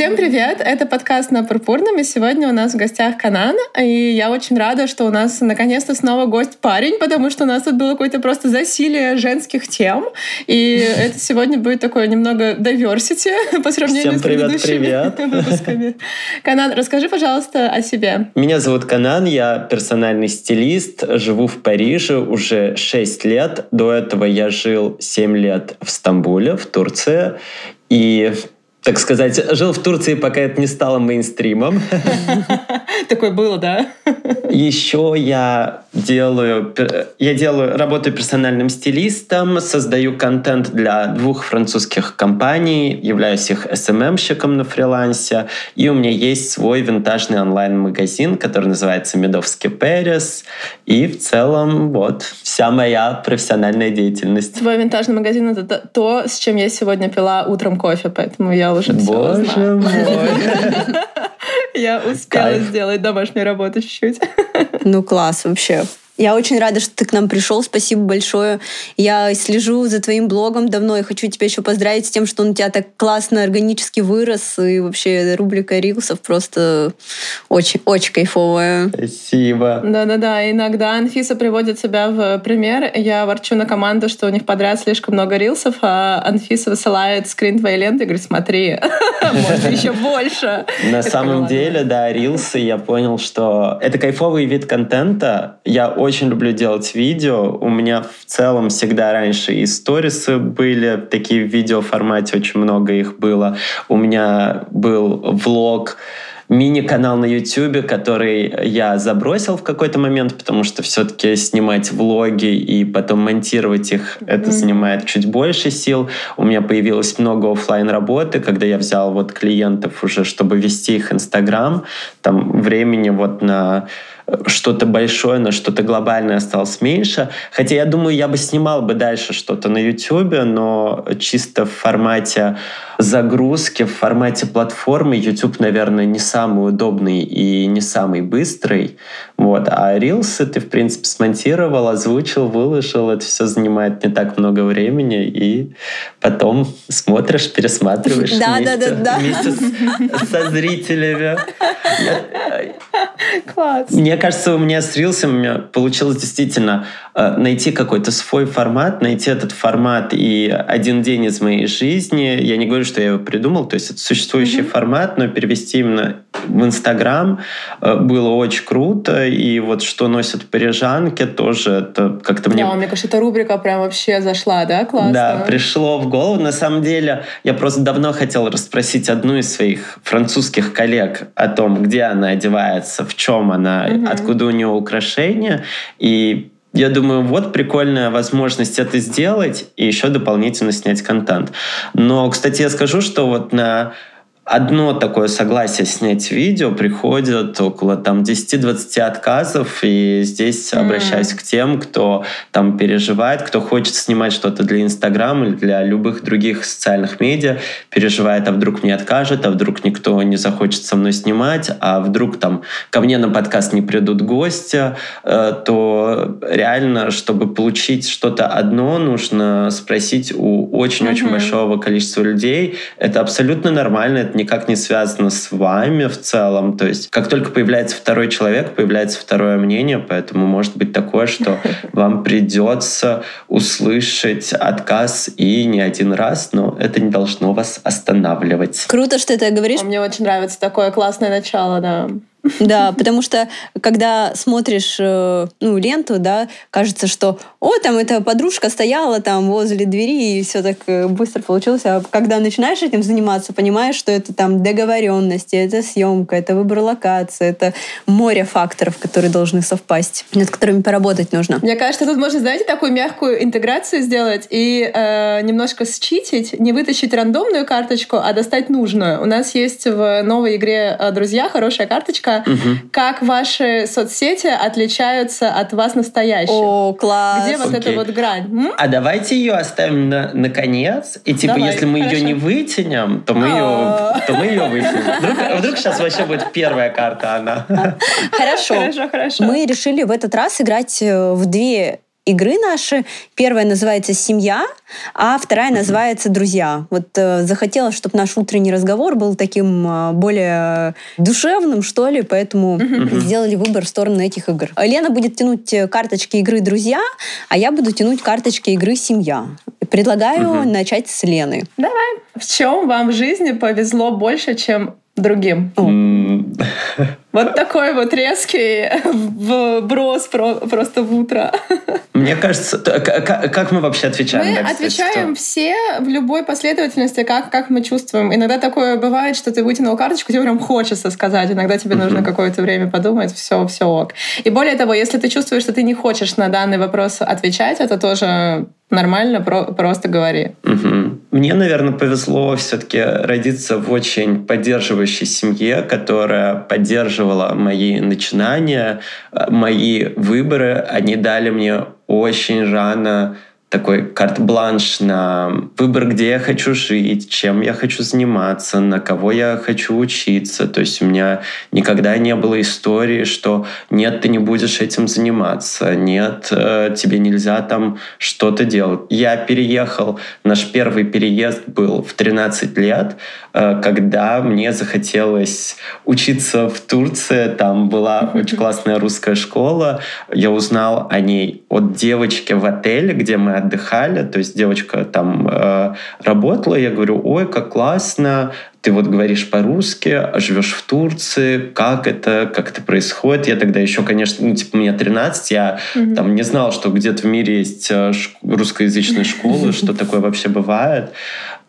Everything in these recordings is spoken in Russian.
Всем привет! Это подкаст на Пурпурном, и сегодня у нас в гостях Канан. И я очень рада, что у нас наконец-то снова гость парень, потому что у нас тут было какое-то просто засилие женских тем. И это сегодня будет такое немного diversity по сравнению Всем с привет, предыдущими привет. выпусками. Канан, расскажи, пожалуйста, о себе. Меня зовут Канан, я персональный стилист, живу в Париже уже 6 лет. До этого я жил 7 лет в Стамбуле, в Турции. И так сказать, жил в Турции, пока это не стало мейнстримом. Такое было, да? Еще я делаю, я делаю, работаю персональным стилистом, создаю контент для двух французских компаний, являюсь их SMM-щиком на фрилансе, и у меня есть свой винтажный онлайн-магазин, который называется Медовский Пэрис, и в целом вот вся моя профессиональная деятельность. Твой винтажный магазин — это то, с чем я сегодня пила утром кофе, поэтому я уже все Боже знаю. мой! Я успела Кайф. сделать домашнюю работу чуть-чуть. Ну, класс вообще. Я очень рада, что ты к нам пришел. Спасибо большое. Я слежу за твоим блогом давно и хочу тебя еще поздравить с тем, что он у тебя так классно, органически вырос. И вообще рубрика рилсов просто очень, очень кайфовая. Спасибо. Да-да-да, иногда Анфиса приводит себя в пример. Я ворчу на команду, что у них подряд слишком много рилсов, а Анфиса высылает скрин твоей ленты и говорит, смотри, можно еще больше. На самом деле, да, рилсы, я понял, что это кайфовый вид контента. Я очень люблю делать видео. У меня в целом всегда раньше и сторисы были, такие в видеоформате, очень много их было. У меня был влог, мини-канал на YouTube, который я забросил в какой-то момент, потому что все-таки снимать влоги и потом монтировать их, это Мгм. занимает чуть больше сил. У меня появилось много оффлайн работы, когда я взял вот клиентов уже, чтобы вести их Инстаграм. Там времени вот на что-то большое, на что-то глобальное осталось меньше. Хотя я думаю, я бы снимал бы дальше что-то на YouTube, но чисто в формате загрузки, в формате платформы YouTube, наверное, не самый удобный и не самый быстрый. Вот. А рилсы ты, в принципе, смонтировал, озвучил, выложил. Это все занимает не так много времени. И потом смотришь, пересматриваешь Да, вместе, да, да, да. вместе с- со зрителями. Класс. мне кажется, у меня с меня получилось действительно э, найти какой-то свой формат, найти этот формат и один день из моей жизни. Я не говорю, что я его придумал, то есть это существующий формат, но перевести именно в Инстаграм э, было очень круто. И вот что носят парижанки тоже это как-то мне Да, мне кажется, эта рубрика прям вообще зашла, да? Классно. да, пришло в голову. На самом деле, я просто давно хотел расспросить одну из своих французских коллег о том, где она одевается, в чем она, Мгм. откуда у нее украшения. И я думаю, вот прикольная возможность это сделать и еще дополнительно снять контент. Но, кстати, я скажу, что вот на одно такое согласие снять видео приходит около там 10-20 отказов, и здесь М. обращаюсь к тем, кто там переживает, кто хочет снимать что-то для Инстаграма или для любых других социальных медиа, переживает, а вдруг мне откажет, а вдруг никто не захочет со мной снимать, а вдруг там ко мне на подкаст не придут гости, э, то реально, чтобы получить что-то одно, нужно спросить у очень-очень Мгм. большого количества людей. Это абсолютно нормально, это никак не связано с вами в целом. То есть, как только появляется второй человек, появляется второе мнение, поэтому может быть такое, что вам придется услышать отказ и не один раз, но это не должно вас останавливать. Круто, что ты это говоришь. Мне очень нравится такое классное начало, да. Да, потому что когда смотришь э, ну, ленту, да, кажется, что о, там эта подружка стояла там возле двери, и все так э, быстро получилось. А когда начинаешь этим заниматься, понимаешь, что это там договоренности, это съемка, это выбор локации, это море факторов, которые должны совпасть, над которыми поработать нужно. Мне кажется, тут можно, знаете, такую мягкую интеграцию сделать и э, немножко считить, не вытащить рандомную карточку, а достать нужную. У нас есть в новой игре э, «Друзья» хорошая карточка, Мгм. как ваши соцсети отличаются от вас настоящих. О, класс! Где вот эта Окей. вот грань? М? А давайте ее оставим на, на конец. И типа, Давай, если мы ее хорошо. не вытянем, то мы ее, А. то мы ее вытянем. Вдруг, вдруг сейчас вообще будет первая карта она. Хорошо. Хорошо, хорошо. Мы решили в этот раз играть э, в две игры наши. Первая называется «Семья», а вторая называется «Друзья». Вот э, захотелось, чтобы наш утренний разговор был таким э, более душевным, что ли, поэтому сделали выбор в сторону этих игр. Лена будет тянуть карточки игры «Друзья», а я буду тянуть карточки игры «Семья». Предлагаю начать с Лены. Давай. В чем вам в жизни повезло больше, чем другим? Вот такой вот резкий вброс просто в утро. Мне кажется, как мы вообще отвечаем? Мы отвечаем все в любой последовательности, как, как мы чувствуем. Иногда такое бывает, что ты вытянул карточку, тебе прям хочется сказать. Иногда тебе нужно какое-то время подумать, все, все ок. И более того, если ты чувствуешь, что ты не хочешь на данный вопрос отвечать, это тоже нормально, про, просто говори. Мне, наверное, повезло все-таки родиться в очень поддерживающей семье, которая поддерживала мои начинания, э, мои выборы. Они дали мне очень рано такой карт-бланш на выбор, где я хочу жить, чем я хочу заниматься, на кого я хочу учиться. То есть у меня никогда не было истории, что нет, ты не будешь этим заниматься, нет, э, тебе нельзя там что-то делать. Я переехал, наш первый переезд был в 13 лет, э, когда мне захотелось учиться в Турции. Там была очень классная русская школа. Я узнал о ней от девочки в отеле, где мы отдыхали, то есть девочка там э, работала, я говорю, ой, как классно, ты вот говоришь по-русски, живешь в Турции, как это, как это происходит. Я тогда еще, конечно, ну, типа, мне 13, я mm-hmm. там не знал, что где-то в мире есть э, русскоязычные школы, что такое вообще бывает.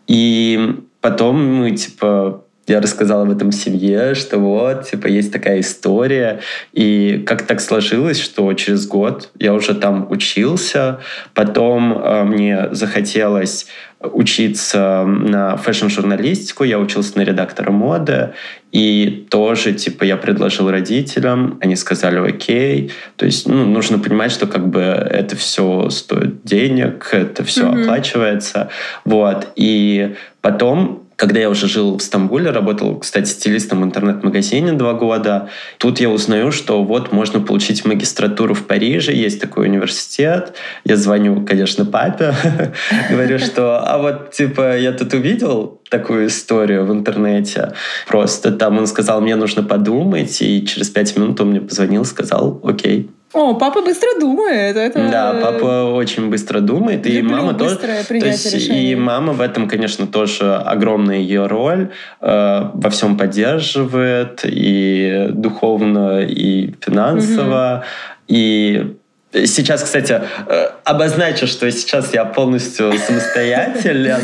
И потом мы, типа, я рассказал об этом семье, что вот, типа, есть такая история. И как так сложилось, что через год я уже там учился, потом э, мне захотелось учиться на фэшн-журналистику, я учился на редактора моды, и тоже, типа, я предложил родителям, они сказали окей. То есть, ну, нужно понимать, что как бы это все стоит денег, это все mm-hmm. оплачивается. Вот. И потом когда я уже жил в Стамбуле, работал, кстати, стилистом в интернет-магазине два года, тут я узнаю, что вот можно получить магистратуру в Париже, есть такой университет. Я звоню, конечно, папе, говорю, что а вот, типа, я тут увидел такую историю в интернете. Просто там он сказал, мне нужно подумать, и через пять минут он мне позвонил, сказал, окей, о, папа быстро думает. Это... Да, папа очень быстро думает, Люблю и мама тоже. То есть и мама в этом, конечно, тоже огромная ее роль. Э, во всем поддерживает и духовно, и финансово. Угу. И Сейчас, кстати, э, обозначу, что сейчас я полностью самостоятелен.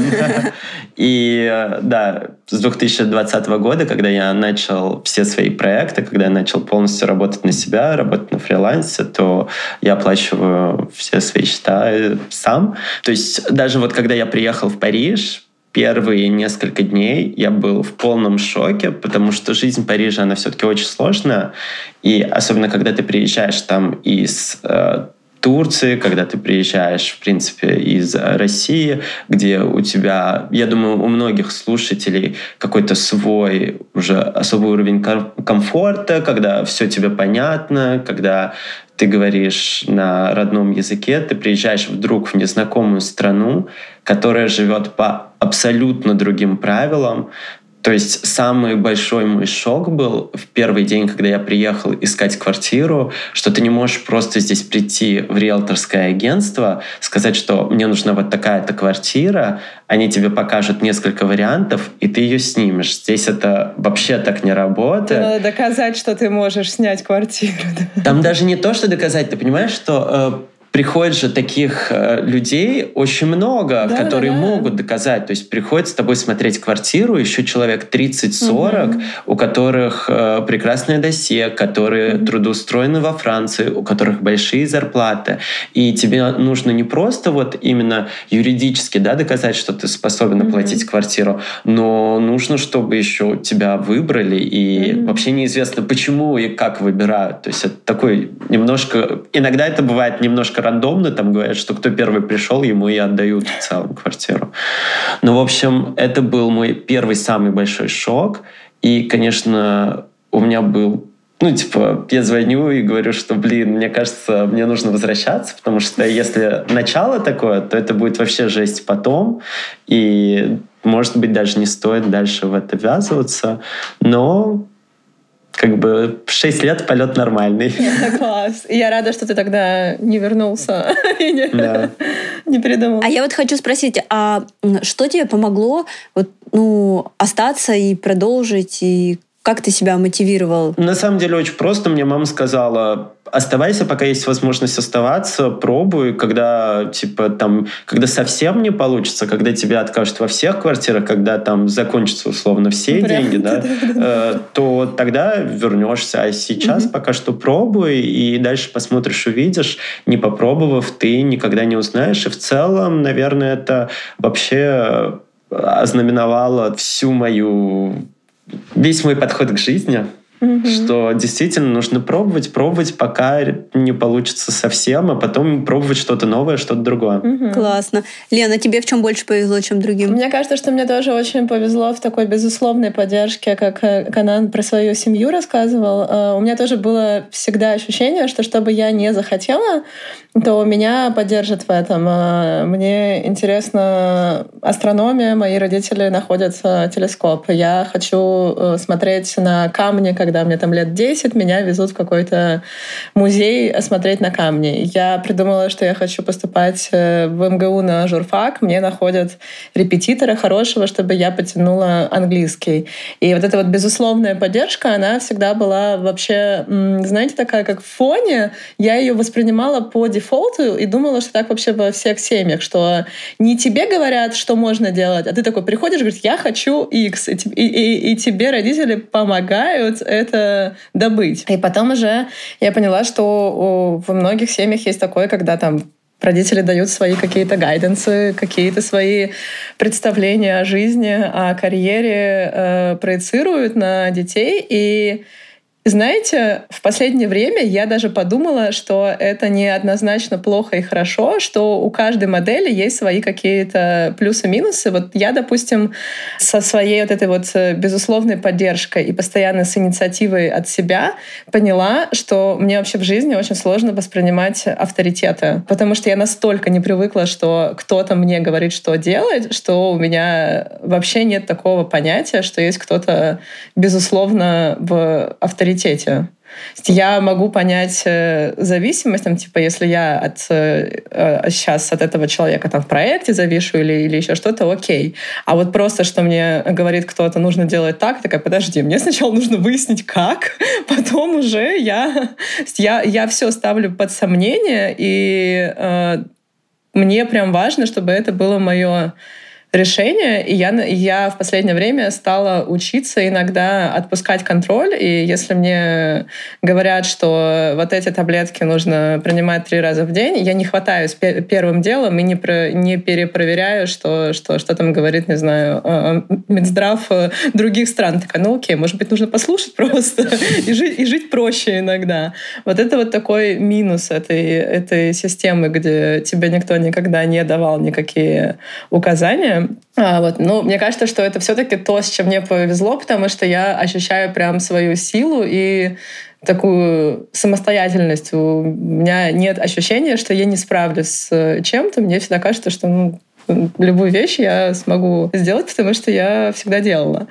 И э, да, с 2020 года, когда я начал все свои проекты, когда я начал полностью работать на себя, работать на фрилансе, то я оплачиваю все свои счета сам. То есть даже вот когда я приехал в Париж, первые несколько дней я был в полном шоке, потому что жизнь Парижа, она все-таки очень сложная. И особенно, когда ты приезжаешь там из э, Турции, когда ты приезжаешь, в принципе, из России, где у тебя, я думаю, у многих слушателей какой-то свой уже особый уровень комфорта, когда все тебе понятно, когда ты говоришь на родном языке, ты приезжаешь вдруг в незнакомую страну, которая живет по абсолютно другим правилам, то есть самый большой мой шок был в первый день, когда я приехал искать квартиру, что ты не можешь просто здесь прийти в риэлторское агентство, сказать, что мне нужна вот такая-то квартира, они тебе покажут несколько вариантов, и ты ее снимешь. Здесь это вообще так не работает. Надо доказать, что ты можешь снять квартиру. Там даже не то, что доказать. Ты понимаешь, что э, приходит же таких э, людей очень много, да, которые да, да. могут доказать. То есть приходит с тобой смотреть квартиру еще человек 30-40, угу. у которых э, прекрасное досье, которые угу. трудоустроены во Франции, у которых большие зарплаты. И тебе нужно не просто вот именно юридически да, доказать, что ты способен угу. оплатить квартиру, но нужно, чтобы еще тебя выбрали. И угу. вообще неизвестно, почему и как выбирают. То есть это такой немножко... Иногда это бывает немножко рандомно, там говорят, что кто первый пришел, ему и отдают в целом квартиру. Ну, в общем, это был мой первый самый большой шок. И, конечно, у меня был ну, типа, я звоню и говорю, что, блин, мне кажется, мне нужно возвращаться, потому что если начало такое, то это будет вообще жесть потом, и, может быть, даже не стоит дальше в это ввязываться, но как бы 6 лет полет нормальный. Это класс. И я рада, что ты тогда не вернулся и не, да. не передумал. А я вот хочу спросить, а что тебе помогло вот, ну, остаться и продолжить, и как ты себя мотивировал? На самом деле очень просто. Мне мама сказала, оставайся, пока есть возможность оставаться, пробуй, когда, типа, там, когда совсем не получится, когда тебя откажут во всех квартирах, когда там закончатся, условно, все Прям, деньги, да, э, то тогда вернешься. А сейчас угу. пока что пробуй, и дальше посмотришь, увидишь. Не попробовав, ты никогда не узнаешь. И в целом, наверное, это вообще ознаменовало всю мою весь мой подход к жизни, угу. что действительно нужно пробовать, пробовать, пока не получится совсем, а потом пробовать что-то новое, что-то другое. Угу. Классно. Лена, тебе в чем больше повезло, чем другим? Мне кажется, что мне тоже очень повезло в такой безусловной поддержке, как э, Канан про свою семью рассказывал. Э, у меня тоже было всегда ощущение, что что бы я не захотела, то меня поддержат в этом. Э, мне интересна астрономия, мои родители находят телескоп. Я хочу смотреть на камни, как когда мне там лет 10, меня везут в какой-то музей смотреть на камни. Я придумала, что я хочу поступать э, в МГУ на журфак. Мне находят репетитора хорошего, чтобы я потянула английский. И вот эта вот безусловная поддержка, она всегда была вообще, знаете, такая как в фоне. Я ее воспринимала по дефолту и думала, что так вообще во всех семьях, что не тебе говорят, что можно делать, а ты такой приходишь, говоришь, я хочу X, и, и, и тебе родители помогают это добыть. И потом уже я поняла, что во многих семьях есть такое, когда там родители дают свои какие-то гайденсы, какие-то свои представления о жизни, о карьере, э, проецируют на детей. И знаете, в последнее время я даже подумала, что это не однозначно плохо и хорошо, что у каждой модели есть свои какие-то плюсы-минусы. Вот я, допустим, со своей вот этой вот э, безусловной поддержкой и постоянно с инициативой от себя поняла, что мне вообще в жизни очень сложно воспринимать авторитеты, потому что я настолько не привыкла, что кто-то мне говорит, что делать, что у меня вообще нет такого понятия, что есть кто-то, безусловно, в авторитете приоритете. Я могу понять э, зависимость, там, типа, если я от, сейчас э, э, от этого человека там в проекте завишу или, или еще что-то, окей. А вот просто, что мне говорит кто-то, нужно делать так, такая, подожди, мне сначала нужно выяснить, как, потом уже я, я, я все ставлю под сомнение, и э, мне прям важно, чтобы это было мое решение, и я, я в последнее время стала учиться иногда отпускать контроль, и если мне говорят, что вот эти таблетки нужно принимать три раза в день, я не хватаюсь первым делом и не, про, не перепроверяю, что, что, что там говорит, не знаю, а, а, Минздрав э, других стран. Такая, ну окей, может быть, нужно послушать просто и жить, и жить проще иногда. Вот это вот такой минус этой, этой системы, где тебе никто никогда не давал никакие указания, а, вот. Но мне кажется, что это все-таки то, с чем мне повезло, потому что я ощущаю прям свою силу и такую самостоятельность. У меня нет ощущения, что я не справлюсь с чем-то. Мне всегда кажется, что ну, любую вещь я смогу сделать, потому что я всегда делала.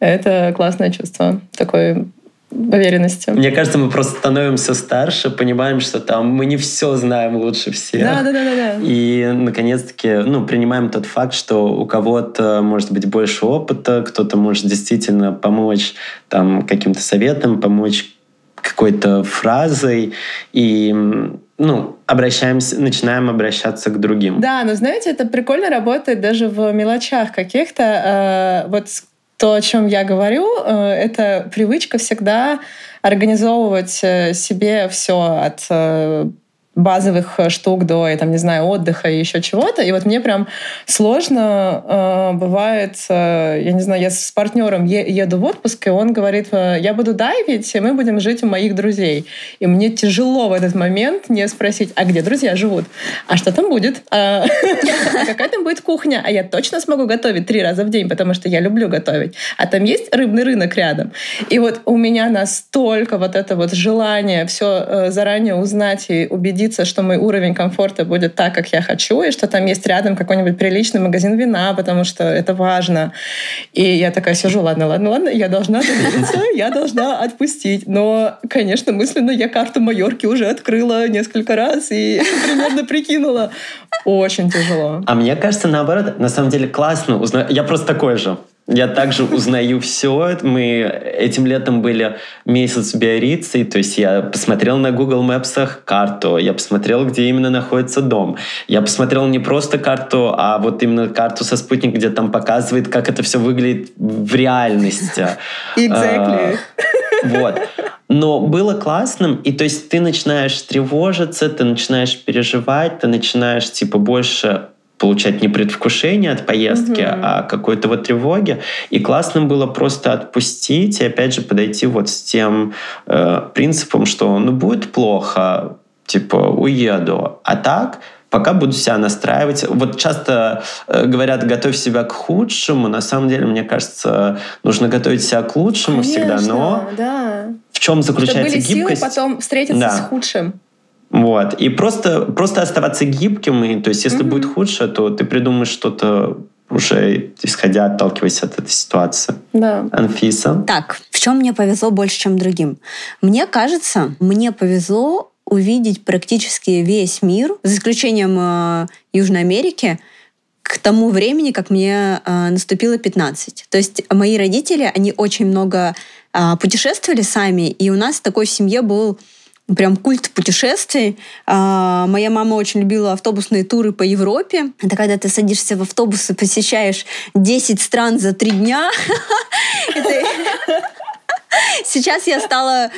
Это классное чувство. Такой уверенности. Мне кажется, мы просто становимся старше, понимаем, что там мы не все знаем лучше всех. Да, да, да, да. да. И наконец-таки, ну, принимаем тот факт, что у кого-то может быть больше опыта, кто-то может действительно помочь там каким-то советом, помочь какой-то фразой и ну, обращаемся, начинаем обращаться к другим. Да, но знаете, это прикольно работает даже в мелочах каких-то. Э, вот то, о чем я говорю, э, это привычка всегда организовывать э, себе все от э, базовых э, штук до, там, не знаю, отдыха и еще чего-то. И вот мне прям сложно э, бывает, э, я не знаю, я с партнером е- еду в отпуск, и он говорит, э, я буду дайвить, и мы будем жить у моих друзей. И мне тяжело в этот момент не спросить, а где друзья живут? А что там будет? А какая там будет кухня? А я точно смогу готовить три раза в день, потому что я люблю готовить. А там есть рыбный рынок рядом. И вот у меня настолько вот это вот желание все э, заранее узнать и убедиться убедиться, что мой уровень комфорта будет так, как я хочу, и что там есть рядом какой-нибудь приличный магазин вина, потому что это важно. И я такая сижу, ладно, ладно, ладно, я должна довериться, я должна отпустить. Но, конечно, мысленно я карту Майорки уже открыла несколько раз и примерно прикинула. Очень тяжело. А мне кажется, наоборот, на самом деле классно узнать. Я просто такой же. Я также узнаю все. Мы этим летом были месяц в Биорице, то есть я посмотрел на Google Maps карту, я посмотрел, где именно находится дом. Я посмотрел не просто карту, а вот именно карту со спутника, где там показывает, как это все выглядит в реальности. Exactly. А, вот. Но было классным, и то есть ты начинаешь тревожиться, ты начинаешь переживать, ты начинаешь типа больше получать не предвкушение от поездки, угу. а какой-то вот тревоги. И классным было просто отпустить и опять же подойти вот с тем э, принципом, что ну будет плохо, типа уеду, а так пока буду себя настраивать. Вот часто э, говорят, готовь себя к худшему. На самом деле, мне кажется, нужно готовить себя к лучшему Конечно, всегда. Но да. в чем заключается Чтобы были гибкость? Силы потом встретиться да. с худшим. Вот. И просто, просто оставаться гибким. И, то есть, если mm-hmm. будет худше, то ты придумаешь что-то уже исходя, отталкиваясь от этой ситуации. Да. Анфиса? Так, в чем мне повезло больше, чем другим? Мне кажется, мне повезло увидеть практически весь мир, за исключением э, Южной Америки, к тому времени, как мне э, наступило 15. То есть мои родители, они очень много э, путешествовали сами, и у нас такой в семье был прям культ путешествий. А, моя мама очень любила автобусные туры по Европе. Это когда ты садишься в автобус и посещаешь 10 стран за три дня. Сейчас я стала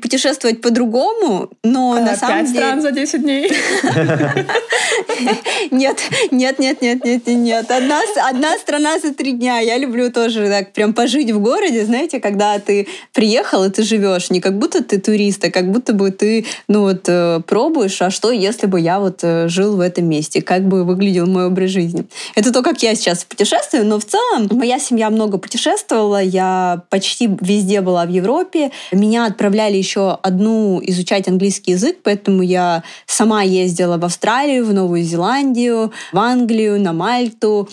путешествовать по-другому, но а, на самом деле... стран за 10 дней? Нет, нет, нет, нет, нет, нет. Одна, одна страна за три дня. Я люблю тоже так прям пожить в городе, знаете, когда ты приехал и ты живешь, не как будто ты турист, а как будто бы ты, ну вот, э, пробуешь, а что, если бы я вот э, жил в этом месте, как бы выглядел мой образ жизни. Это то, как я сейчас путешествую, но в целом моя семья много путешествовала, я почти везде была в Европе. Меня отправляли еще одну изучать английский язык, поэтому я сама ездила в Австралию, в Новую Зеландию, в Англию, на Мальту.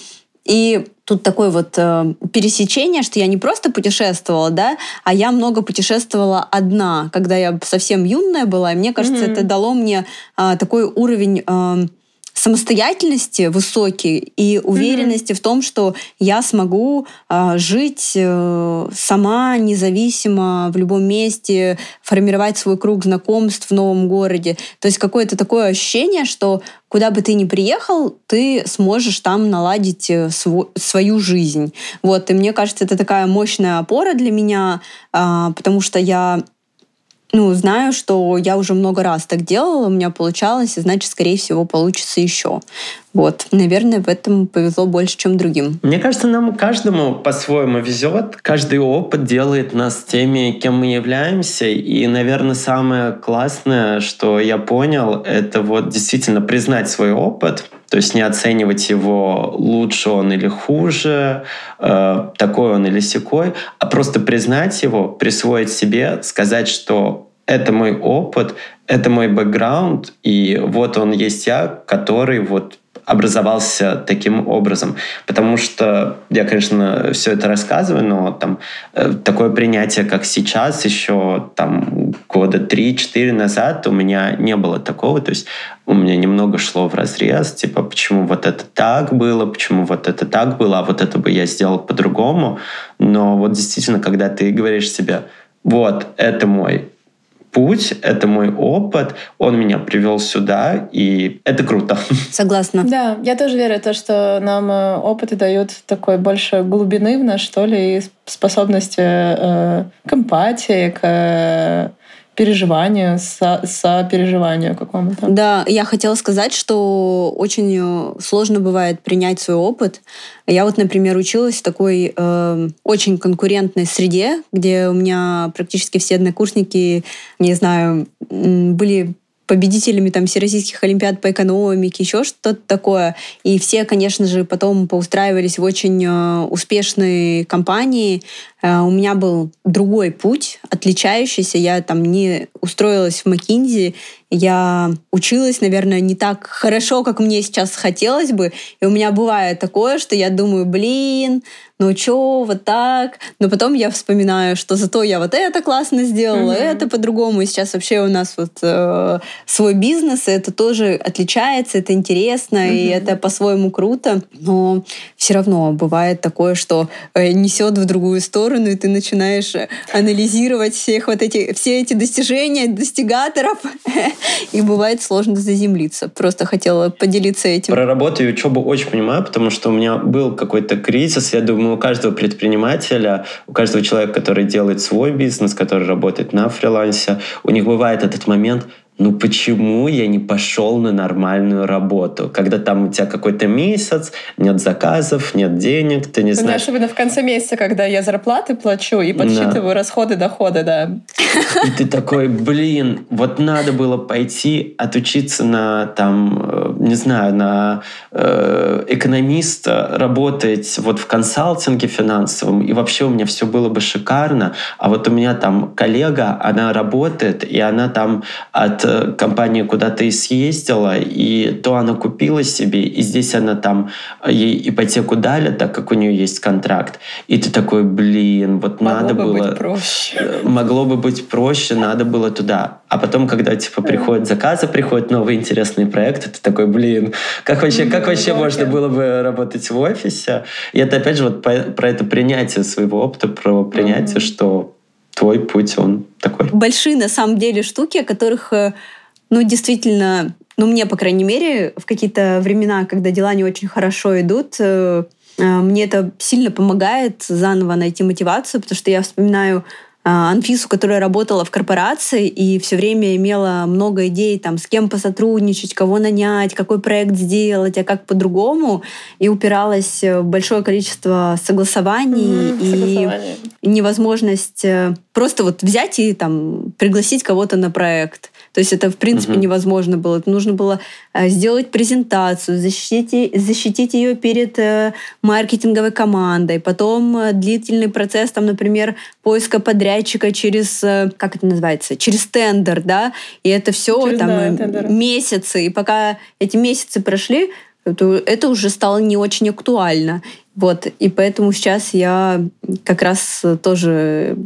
И тут такое вот э, пересечение, что я не просто путешествовала, да, а я много путешествовала одна, когда я совсем юная была. И мне кажется, mm-hmm. это дало мне э, такой уровень э, самостоятельности высокий и уверенности mm-hmm. в том, что я смогу э, жить э, сама, независимо в любом месте, формировать свой круг знакомств в новом городе. То есть какое-то такое ощущение, что куда бы ты ни приехал, ты сможешь там наладить э, свой, свою жизнь. Вот, и мне кажется, это такая мощная опора для меня, э, потому что я ну, знаю, что я уже много раз так делала, у меня получалось, и значит, скорее всего, получится еще. Вот, наверное, в этом повезло больше, чем другим. Мне кажется, нам каждому по-своему везет. Каждый опыт делает нас теми, кем мы являемся. И, наверное, самое классное, что я понял, это вот действительно признать свой опыт, то есть не оценивать его лучше он или хуже, э, такой он или секой, а просто признать его, присвоить себе, сказать, что это мой опыт, это мой бэкграунд, и вот он есть я, который вот образовался таким образом. Потому что я, конечно, все это рассказываю, но там э, такое принятие, как сейчас, еще там года 3-4 назад у меня не было такого. То есть у меня немного шло в разрез, типа, почему вот это так было, почему вот это так было, а вот это бы я сделал по-другому. Но вот действительно, когда ты говоришь себе, вот, это мой путь, это мой опыт, он меня привел сюда, и это круто. Согласна. Да, я тоже верю в то, что нам э, опыты дают такой больше глубины в нас, что ли, и способности э, к эмпатии, к переживания, со, сопереживания какому-то. Да, я хотела сказать, что очень э, сложно бывает принять свой опыт. Я вот, например, училась в такой э, очень конкурентной среде, где у меня практически все однокурсники, не знаю, были победителями там всероссийских олимпиад по экономике, еще что-то такое. И все, конечно же, потом поустраивались в очень э, успешные компании. Э, у меня был другой путь, отличающийся. Я там не устроилась в McKinsey, я училась, наверное, не так хорошо, как мне сейчас хотелось бы. И у меня бывает такое, что я думаю, блин, ну чё, вот так. Но потом я вспоминаю, что зато я вот это классно сделала, mm-hmm. это по-другому. И сейчас вообще у нас вот э, свой бизнес, и это тоже отличается, это интересно, mm-hmm. и это по-своему круто. Но все равно бывает такое, что э, несет в другую сторону, и ты начинаешь анализировать всех вот эти, все эти достижения достигаторов, и бывает сложно заземлиться. Просто хотела поделиться этим. Про работу и учебу очень понимаю, потому что у меня был какой-то кризис, я думаю, у каждого предпринимателя, у каждого человека, который делает свой бизнес, который работает на фрилансе, у них бывает этот момент – ну почему я не пошел на нормальную работу? Когда там у тебя какой-то месяц, нет заказов, нет денег, ты не ну, знаешь. Особенно в конце месяца, когда я зарплаты плачу и подсчитываю да. расходы, доходы, да. И ты такой, блин, вот надо было пойти отучиться на там, э, не знаю, на э, экономиста, работать вот в консалтинге финансовом, и вообще у меня все было бы шикарно. А вот у меня там коллега, она работает, и она там от компания куда-то и съездила, и то она купила себе, и здесь она там, э, ей ипотеку дали, так как у нее есть контракт. И ты такой, блин, вот Могло надо бы было... Быть проще. Э, могло бы быть проще, надо было туда. А потом, когда типа приходят заказы, приходят новые интересные проекты, ты такой, блин, как вообще, как вообще можно было бы работать в офисе? И это опять же вот про это принятие своего опыта, про принятие, что твой путь, он такой. Большие, на самом деле, штуки, о которых, э, ну, действительно, ну, мне, по крайней мере, в какие-то времена, когда дела не очень хорошо идут, э, э, мне это сильно помогает заново найти мотивацию, потому что я вспоминаю Анфису, которая работала в корпорации и все время имела много идей, там, с кем посотрудничать, кого нанять, какой проект сделать, а как по-другому, и упиралась в большое количество согласований mm-hmm, и невозможность э, просто вот взять и там пригласить кого-то на проект. То есть это, в принципе, угу. невозможно было. Это нужно было э, сделать презентацию, защитить, защитить ее перед э, маркетинговой командой, потом э, длительный процесс, там, например, поиска подрядчика через, как это называется, через тендер, да, и это все через, там да, месяцы. И пока эти месяцы прошли, это, это уже стало не очень актуально. Вот, и поэтому сейчас я как раз тоже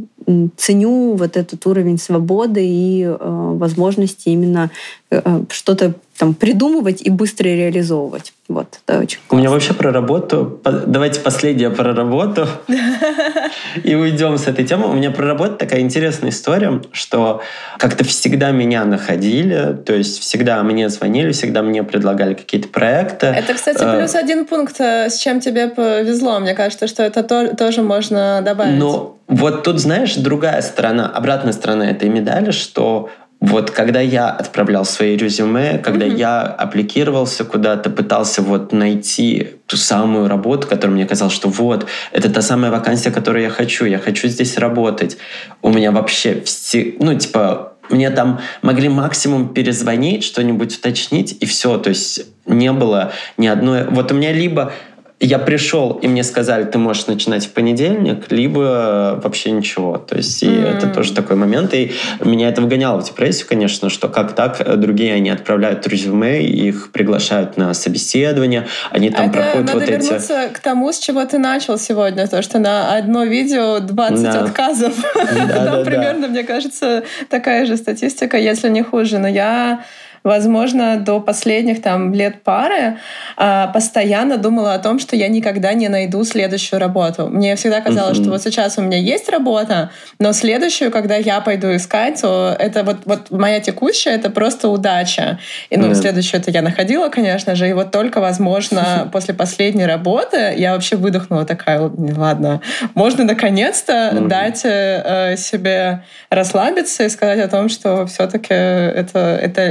ценю вот этот уровень свободы и э, возможности именно э, э, что-то там придумывать и быстро реализовывать. Вот, это очень классно. У меня вообще про работу. Давайте последнее про работу. И уйдем с этой темы. У меня про работу такая интересная история, что как-то всегда меня находили, то есть всегда мне звонили, всегда мне предлагали какие-то проекты. Это, кстати, э, плюс один пункт, э, с чем тебе повезло. Мне кажется, что это тоже можно добавить. Ну, вот тут, знаешь, другая сторона, обратная сторона этой медали, что вот когда я отправлял свои резюме, когда mm-hmm. я аппликировался куда-то, пытался вот найти ту самую работу, которая мне казалось, что вот, это та самая вакансия, которую я хочу, я хочу здесь работать. У меня вообще все, ну, типа, мне там могли максимум перезвонить, что-нибудь уточнить, и все. То есть не было ни одной... Вот у меня либо я пришел, и мне сказали, ты можешь начинать в понедельник, либо вообще ничего. То есть и mm. это тоже такой момент. И меня это выгоняло в депрессию, конечно, что как так, другие они отправляют резюме, их приглашают на собеседование, они там это проходят надо вот эти... вернуться к тому, с чего ты начал сегодня, то, что на одно видео 20 да. отказов. Да, да, примерно, мне кажется, такая же статистика, если не хуже. Но я возможно, до последних там лет пары а, постоянно думала о том, что я никогда не найду следующую работу. Мне всегда казалось, что вот сейчас у меня есть работа, но следующую, когда я пойду искать, то это вот, вот моя текущая, это просто удача. И ну, uh-huh. следующую это я находила, конечно же, и вот только, возможно, после последней работы я вообще выдохнула такая, ладно, можно наконец-то uh-huh. дать э, себе расслабиться и сказать о том, что все-таки это, это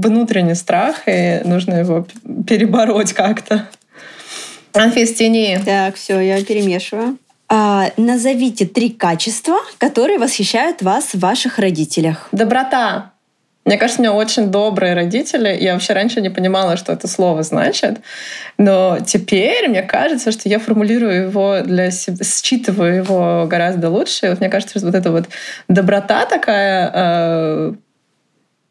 внутренний страх, и нужно его перебороть как-то. Анфис, тяни. Так, все, я перемешиваю. А, назовите три качества, которые восхищают вас в ваших родителях. Доброта. Мне кажется, у меня очень добрые родители. Я вообще раньше не понимала, что это слово значит. Но теперь мне кажется, что я формулирую его для себя, считываю его гораздо лучше. И вот мне кажется, что вот эта вот доброта такая э,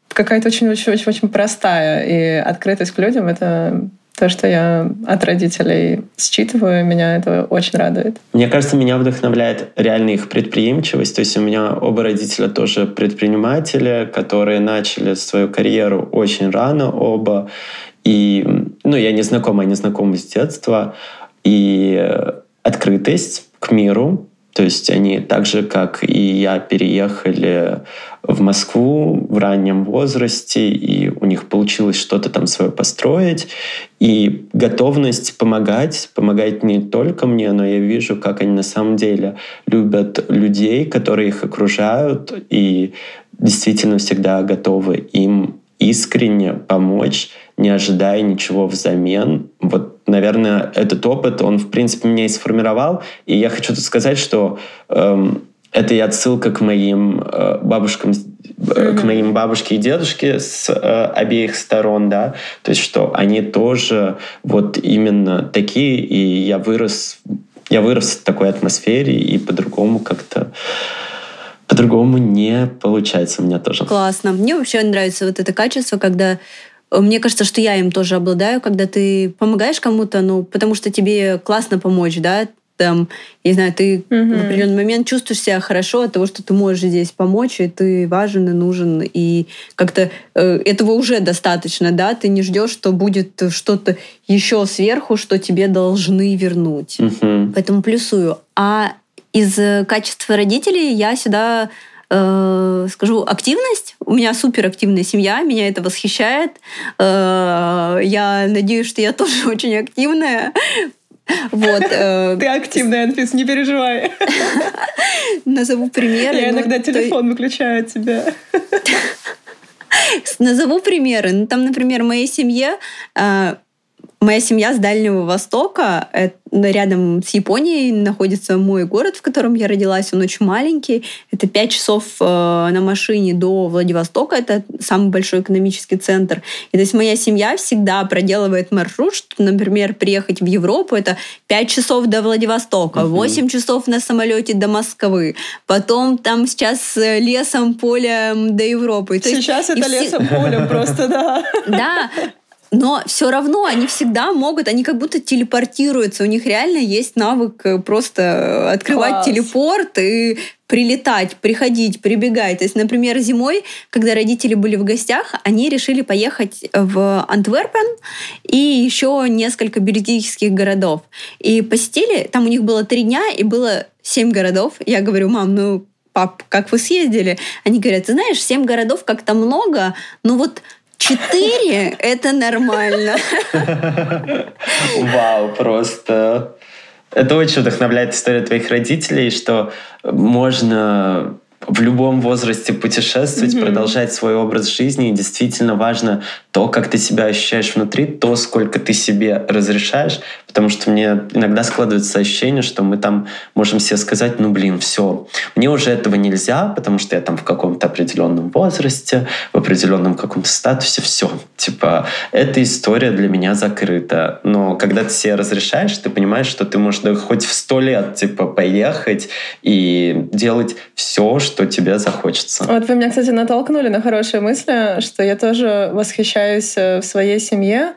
какая-то очень-очень-очень простая. И открытость к людям — это то, что я от родителей считываю, меня это очень радует. Мне кажется, меня вдохновляет реально их предприимчивость. То есть у меня оба родителя тоже предприниматели, которые начали свою карьеру очень рано оба. И, ну, я не знакома, они знакомы с детства. И открытость к миру, то есть они так же, как и я, переехали в Москву в раннем возрасте, и у них получилось что-то там свое построить. И готовность помогать, помогать не только мне, но я вижу, как они на самом деле любят людей, которые их окружают, и действительно всегда готовы им искренне помочь, не ожидая ничего взамен. Вот, наверное, этот опыт, он, в принципе, меня и сформировал. И я хочу тут сказать, что эм, это и отсылка к моим э, бабушкам, mm-hmm. к моим бабушке и дедушке с э, обеих сторон, да, то есть что они тоже вот именно такие, и я вырос, я вырос в такой атмосфере, и по-другому как-то по-другому не получается у меня тоже. Классно. Мне вообще нравится вот это качество, когда мне кажется, что я им тоже обладаю, когда ты помогаешь кому-то, ну, потому что тебе классно помочь, да, там, не знаю, ты угу. в определенный момент чувствуешь себя хорошо от того, что ты можешь здесь помочь, и ты важен и нужен, и как-то э, этого уже достаточно, да, ты не ждешь, что будет что-то еще сверху, что тебе должны вернуть. Угу. Поэтому плюсую. А из э, качества родителей я сюда э, скажу активность. У меня суперактивная семья, меня это восхищает. Э, я надеюсь, что я тоже очень активная. Вот. Э, Ты активная, Анфис, не переживай. Назову примеры. Я иногда телефон выключаю от тебя. Назову примеры. Ну, там, например, в моей семье э, Моя семья с Дальнего Востока, рядом с Японией находится мой город, в котором я родилась. Он очень маленький. Это пять часов э, на машине до Владивостока. Это самый большой экономический центр. И то есть моя семья всегда проделывает маршрут, что, например, приехать в Европу это пять часов до Владивостока, восемь часов на самолете до Москвы. Потом там сейчас лесом, полем до Европы. То сейчас есть, это все... лесом, полем просто, да. Да, но все равно они всегда могут, они как будто телепортируются, у них реально есть навык э, просто э, открывать Класс. телепорт и прилетать, приходить, прибегать. То есть, например, зимой, когда родители были в гостях, они решили поехать в Антверпен и еще несколько бельгийских городов. И посетили, там у них было три дня, и было семь городов. Я говорю, мам, ну, пап, как вы съездили? Они говорят, ты знаешь, семь городов как-то много, но вот Четыре — это нормально. Вау, просто... Это очень вдохновляет история твоих родителей, что можно в любом возрасте путешествовать, mm-hmm. продолжать свой образ жизни. И действительно важно то, как ты себя ощущаешь внутри, то, сколько ты себе разрешаешь. Потому что мне иногда складывается ощущение, что мы там можем себе сказать, ну блин, все, мне уже этого нельзя, потому что я там в каком-то определенном возрасте, в определенном каком-то статусе, все. Типа, эта история для меня закрыта. Но когда ты себе разрешаешь, ты понимаешь, что ты можешь хоть в сто лет типа поехать и делать все, что тебе захочется. Вот вы меня, кстати, натолкнули на хорошие мысли, что я тоже восхищаюсь э, в своей семье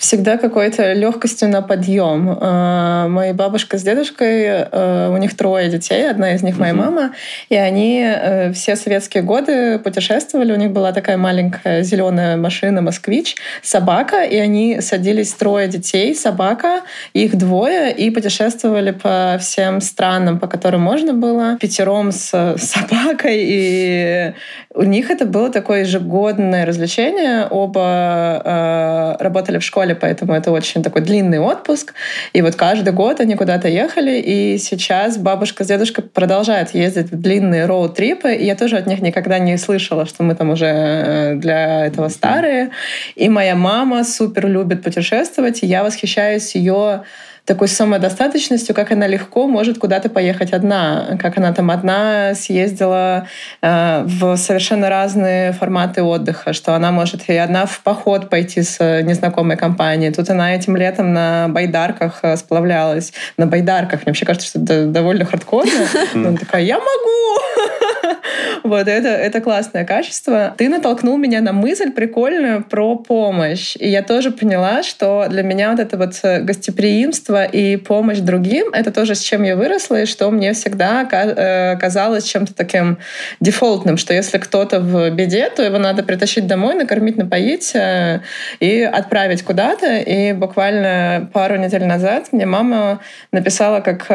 всегда какой-то легкостью на подъем. Э, моя бабушка с дедушкой, э, у них трое детей, одна из них моя мама, и они э, все советские годы путешествовали. У них была такая маленькая зеленая машина «Москвич», собака, и они садились трое детей, собака, их двое, и путешествовали по всем странам, по которым можно было, пятером с собакой, и у них это было такое ежегодное развлечение. Оба э, работали в школе, поэтому это очень такой длинный отпуск. И вот каждый год они куда-то ехали, и сейчас бабушка с дедушкой продолжают ездить в длинные роуд-трипы, и я тоже от них никогда не слышала, что мы там уже э, для этого старые. И моя мама супер любит путешествовать, и я восхищаюсь ее такой самодостаточностью, как она легко может куда-то поехать одна, как она там одна съездила э, в совершенно разные форматы отдыха, что она может и одна в поход пойти с незнакомой компанией. Тут она этим летом на байдарках э, сплавлялась. На байдарках. Мне вообще кажется, что это довольно хардкорно. Она такая, я могу! Вот это, это классное качество. Ты натолкнул меня на мысль прикольную про помощь. И я тоже поняла, что для меня вот это вот э, гостеприимство и помощь другим — это тоже с чем я выросла, и что мне всегда э, казалось чем-то таким дефолтным, что если кто-то в беде, то его надо притащить домой, накормить, напоить э, и отправить куда-то. И буквально пару недель назад мне мама написала, как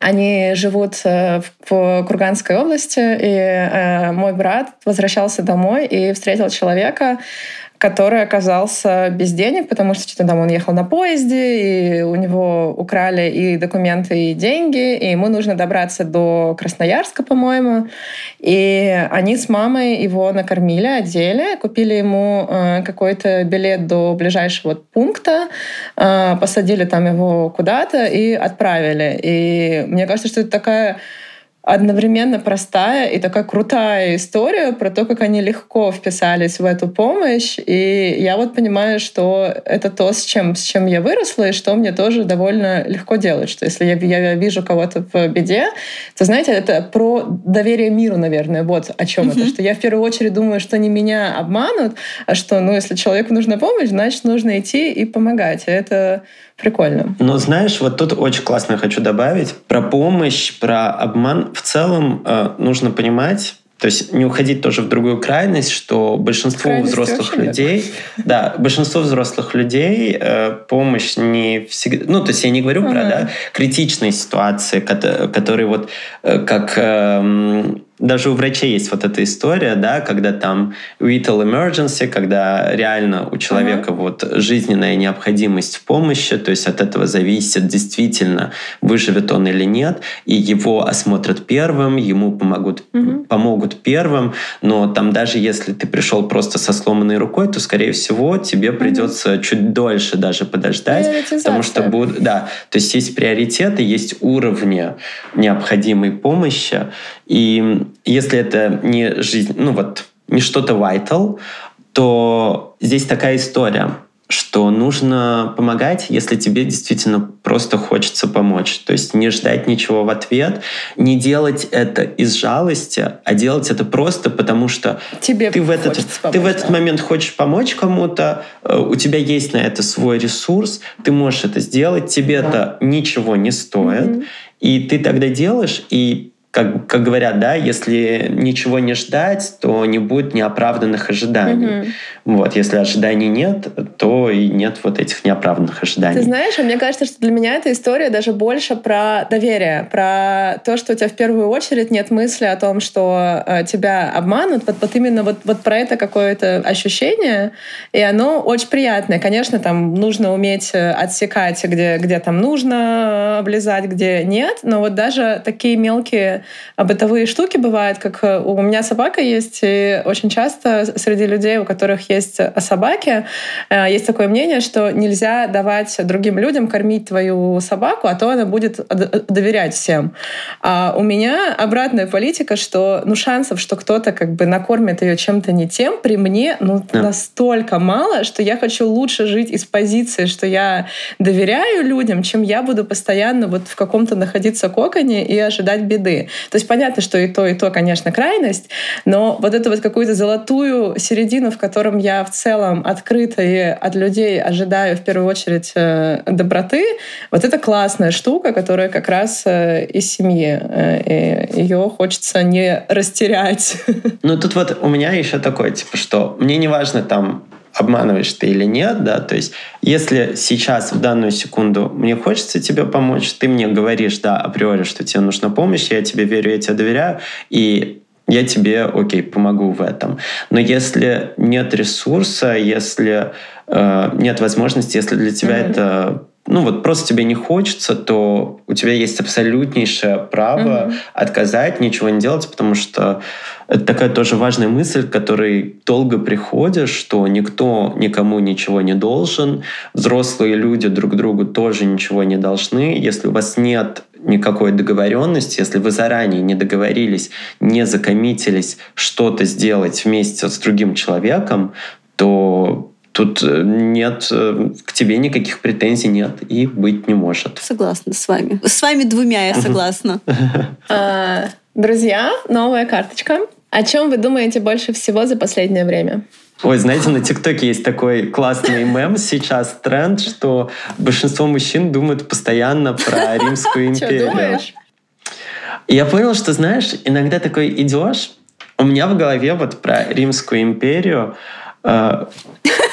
они живут в Курганской области, и Э, мой брат возвращался домой и встретил человека, который оказался без денег, потому что что-то там он ехал на поезде, и у него украли и документы, и деньги, и ему нужно добраться до Красноярска, по-моему. И они с мамой его накормили, одели, купили ему э, какой-то билет до ближайшего пункта, э, посадили там его куда-то и отправили. И мне кажется, что это такая одновременно простая и такая крутая история про то, как они легко вписались в эту помощь. И я вот понимаю, что это то, с чем, с чем я выросла, и что мне тоже довольно легко делать. Что если я, я вижу кого-то в беде, то, знаете, это про доверие миру, наверное. Вот о чем mm-hmm. это. Что я в первую очередь думаю, что не меня обманут, а что, ну, если человеку нужна помощь, значит, нужно идти и помогать. И это прикольно. Но знаешь, вот тут очень классно хочу добавить про помощь, про обман. В целом э, нужно понимать, то есть не уходить тоже в другую крайность, что большинство крайность взрослых людей, нет. да, большинство взрослых людей э, помощь не всегда, ну то есть я не говорю uh-huh. про да, критичные ситуации, которые вот э, как э, даже у врачей есть вот эта история, да, когда там vital emergency, когда реально у человека uh-huh. вот жизненная необходимость в помощи, то есть от этого зависит действительно, выживет он или нет, и его осмотрят первым, ему помогут, uh-huh. помогут первым, но там даже если ты пришел просто со сломанной рукой, то, скорее всего, тебе uh-huh. придется чуть дольше даже подождать, потому что будут, да, то есть есть приоритеты, есть уровни необходимой помощи, и если это не жизнь, ну вот, не что-то vital, то здесь такая история, что нужно помогать, если тебе действительно просто хочется помочь. То есть не ждать ничего в ответ, не делать это из жалости, а делать это просто потому, что тебе ты, в этот, помочь, ты в этот да. момент хочешь помочь кому-то, э, у тебя есть на это свой ресурс, ты можешь это сделать, тебе да. это ничего не стоит, mm-hmm. и ты тогда делаешь, и как, как говорят, да, если ничего не ждать, то не будет неоправданных ожиданий. Mm-hmm. Вот, если ожиданий нет, то и нет вот этих неоправданных ожиданий. Ты знаешь, а мне кажется, что для меня эта история даже больше про доверие, про то, что у тебя в первую очередь нет мысли о том, что э, тебя обманут. Вот, вот именно вот, вот про это какое-то ощущение, и оно очень приятное. Конечно, там нужно уметь э, отсекать, где, где там нужно облизать, где нет, но вот даже такие мелкие бытовые штуки бывают, как э, у меня собака есть, и очень часто среди людей, у которых есть собаки, э, есть такое мнение, что нельзя давать другим людям кормить твою собаку, а то она будет доверять всем. А у меня обратная политика, что ну, шансов, что кто-то как бы накормит ее чем-то не тем, при мне ну, да. настолько мало, что я хочу лучше жить из позиции, что я доверяю людям, чем я буду постоянно вот в каком-то находиться коконе и ожидать беды. То есть понятно, что и то, и то, конечно, крайность, но вот эту вот какую-то золотую середину, в котором я в целом открыта и от людей ожидаю в первую очередь э, доброты, вот это классная штука, которая как раз э, из семьи. Э, и ее хочется не растерять. Ну тут вот у меня еще такое, типа, что мне не важно там обманываешь ты или нет, да, то есть если сейчас, в данную секунду, мне хочется тебе помочь, ты мне говоришь, да, априори, что тебе нужна помощь, я тебе верю, я тебе доверяю, и я тебе, окей, помогу в этом. Но если нет ресурса, если э, нет возможности, если для тебя mm-hmm. это ну вот просто тебе не хочется, то у тебя есть абсолютнейшее право mm-hmm. отказать, ничего не делать, потому что это такая тоже важная мысль, к которой долго приходишь, что никто никому ничего не должен, взрослые люди друг другу тоже ничего не должны. Если у вас нет никакой договоренности, если вы заранее не договорились, не закоммитились что-то сделать вместе с другим человеком, то Тут э, нет, э, к тебе никаких претензий нет и быть не может. Согласна с вами. С вами двумя я согласна. А, друзья, новая карточка. О чем вы думаете больше всего за последнее время? Ой, знаете, на ТикТоке есть такой классный мем сейчас, тренд, что большинство мужчин думают постоянно про Римскую империю. Что думаешь? И я понял, что, знаешь, иногда такой идешь, у меня в голове вот про Римскую империю э,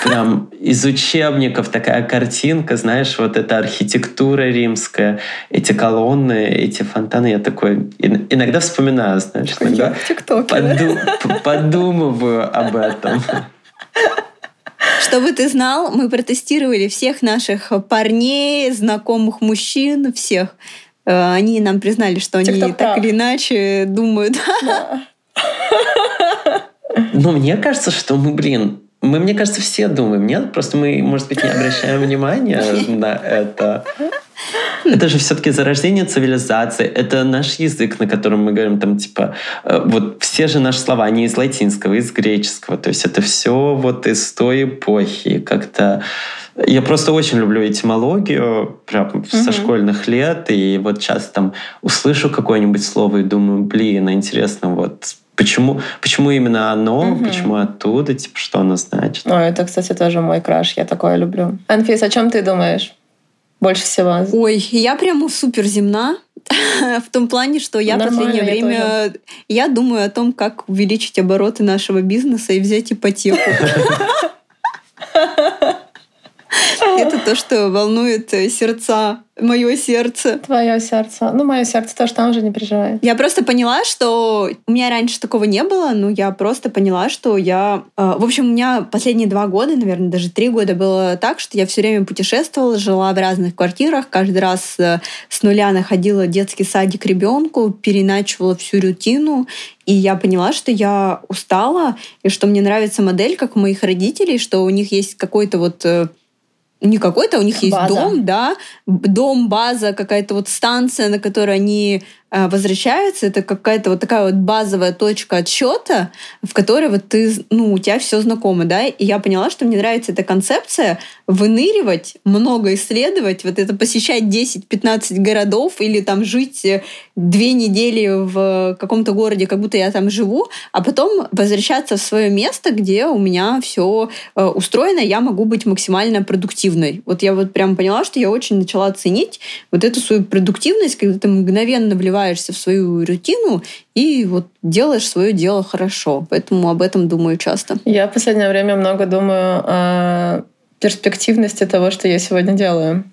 прям из учебников такая картинка, знаешь, вот эта архитектура римская, эти колонны, эти фонтаны. Я такой иногда вспоминаю, знаешь, иногда поду, подумываю об этом. Чтобы ты знал, мы протестировали всех наших парней, знакомых мужчин, всех. Э, они нам признали, что они так прав. или иначе думают. Да. Ну, мне кажется, что мы, блин, мы, мне кажется, все думаем, нет? Просто мы, может быть, не обращаем внимания на это. Это же все-таки зарождение цивилизации. Это наш язык, на котором мы говорим там типа э, вот все же наши слова не из латинского, из греческого. То есть это все вот из той эпохи. Как-то я просто очень люблю этимологию, прям угу. со школьных лет, и вот часто там услышу какое-нибудь слово и думаю, блин, интересно, вот Почему, почему именно оно, угу. почему оттуда, типа, что оно значит? О, это, кстати, тоже мой краш, я такое люблю. Анфис, о чем ты думаешь больше всего? Ой, я прямо супер земна. в том плане, что я в последнее время тоже. я думаю о том, как увеличить обороты нашего бизнеса и взять ипотеку. Это то, что волнует э, сердца мое сердце. Твое сердце. Ну, мое сердце тоже там уже не переживает. Я просто поняла, что у меня раньше такого не было, но я просто поняла, что я... Э, в общем, у меня последние два года, наверное, даже три года было так, что я все время путешествовала, жила в разных квартирах, каждый раз э, с нуля находила детский садик ребенку, переначивала всю рутину, и я поняла, что я устала, и что мне нравится модель, как у моих родителей, что у них есть какой-то вот не какой-то, у них база. есть дом, да, дом, база, какая-то вот станция, на которой они а, возвращаются, это какая-то вот такая вот базовая точка отсчета, в которой вот ты, ну, у тебя все знакомо, да, и я поняла, что мне нравится эта концепция выныривать, много исследовать, вот это посещать 10-15 городов или там жить э, две недели в каком-то городе, как будто я там живу, а потом возвращаться в свое место, где у меня все э, устроено, я могу быть максимально продуктивной. Вот я вот прям поняла, что я очень начала ценить вот эту свою продуктивность, когда ты мгновенно вливаешь вливаешься в свою рутину и вот делаешь свое дело хорошо. Поэтому об этом думаю часто. Я в последнее время много думаю о перспективности того, что я сегодня делаю.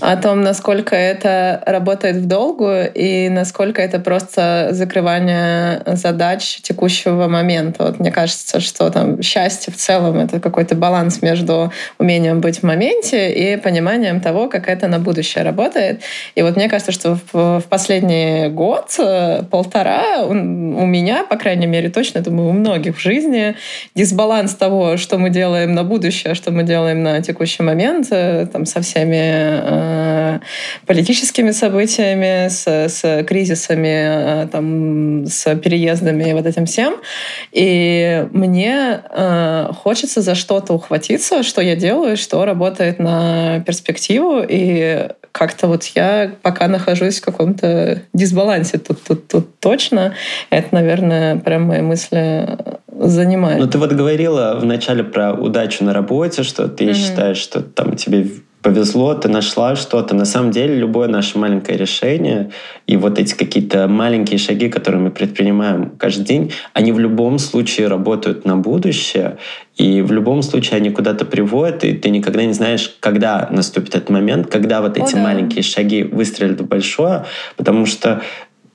О том, насколько это работает в долгую и насколько это просто закрывание задач текущего момента. Вот мне кажется, что там счастье в целом — это какой-то баланс между умением быть в моменте и пониманием того, как это на будущее работает. И вот мне кажется, что в, последний год, э, полтора, у меня, по крайней мере, точно, думаю, у многих в жизни дисбаланс того, что мы делаем на будущее, что мы делаем на текущий момент, э, там, со всеми Э, политическими событиями, с, с кризисами, э, там, с переездами и вот этим всем. И мне э, хочется за что-то ухватиться, что я делаю, что работает на перспективу. И как-то вот я пока нахожусь в каком-то дисбалансе тут, тут, тут точно. Это, наверное, прям мои мысли занимает. Ну, ты вот говорила вначале про удачу на работе, что ты mm-hmm. считаешь, что там тебе повезло, ты нашла что-то. На самом деле любое наше маленькое решение и вот эти какие-то маленькие шаги, которые мы предпринимаем каждый день, они в любом случае работают на будущее, и в любом случае они куда-то приводят, и ты никогда не знаешь, когда наступит этот момент, когда вот эти О, да. маленькие шаги выстрелят в большое, потому что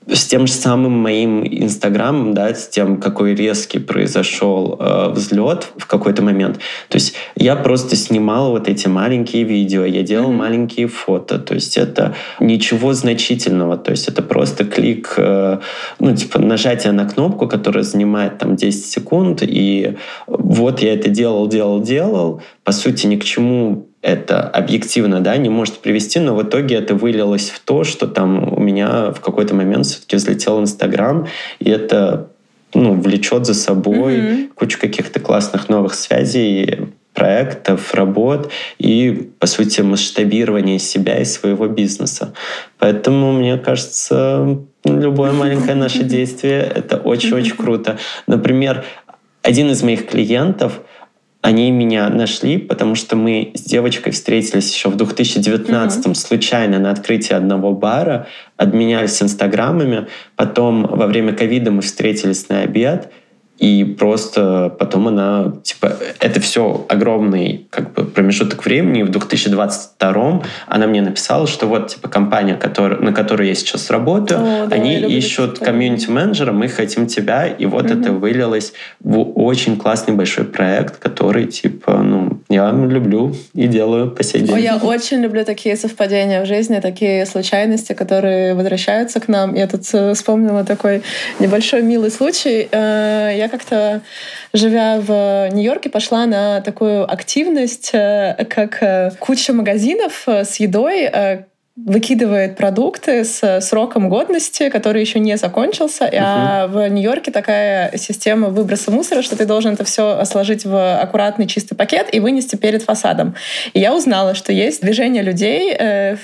с тем же самым моим Инстаграмом, да, с тем, какой резкий произошел э, взлет в какой-то момент. То есть я просто снимал вот эти маленькие видео, я делал mm-hmm. маленькие фото. То есть это ничего значительного. То есть это просто клик, э, ну, типа нажатие на кнопку, которая занимает там 10 секунд. И вот я это делал, делал, делал. По сути, ни к чему это объективно, да, не может привести, но в итоге это вылилось в то, что там у меня в какой-то момент все-таки взлетел Инстаграм, и это ну, влечет за собой mm-hmm. кучу каких-то классных новых связей, проектов, работ и, по сути, масштабирование себя и своего бизнеса. Поэтому, мне кажется, любое маленькое наше действие — это очень-очень круто. Например, один из моих клиентов — они меня нашли, потому что мы с девочкой встретились еще в 2019 mm-hmm. случайно на открытии одного бара, обменялись инстаграмами, потом во время ковида мы встретились на обед — и просто потом она, типа, это все огромный как бы, промежуток времени. В 2022 она мне написала, что вот, типа, компания, который, на которой я сейчас работаю, О, да, они ищут комьюнити-менеджера, мы хотим тебя. И вот угу. это вылилось в очень классный большой проект, который, типа, ну, я люблю и делаю по сей день. О, я очень люблю такие совпадения в жизни, такие случайности, которые возвращаются к нам. Я тут э, вспомнила такой небольшой милый случай. Э, я я как-то, живя в Нью-Йорке, пошла на такую активность, э, как э, куча магазинов э, с едой, выкидывает продукты с сроком годности, который еще не закончился. Uh-huh. А в Нью-Йорке такая система выброса мусора, что ты должен это все сложить в аккуратный чистый пакет и вынести перед фасадом. И я узнала, что есть движение людей э,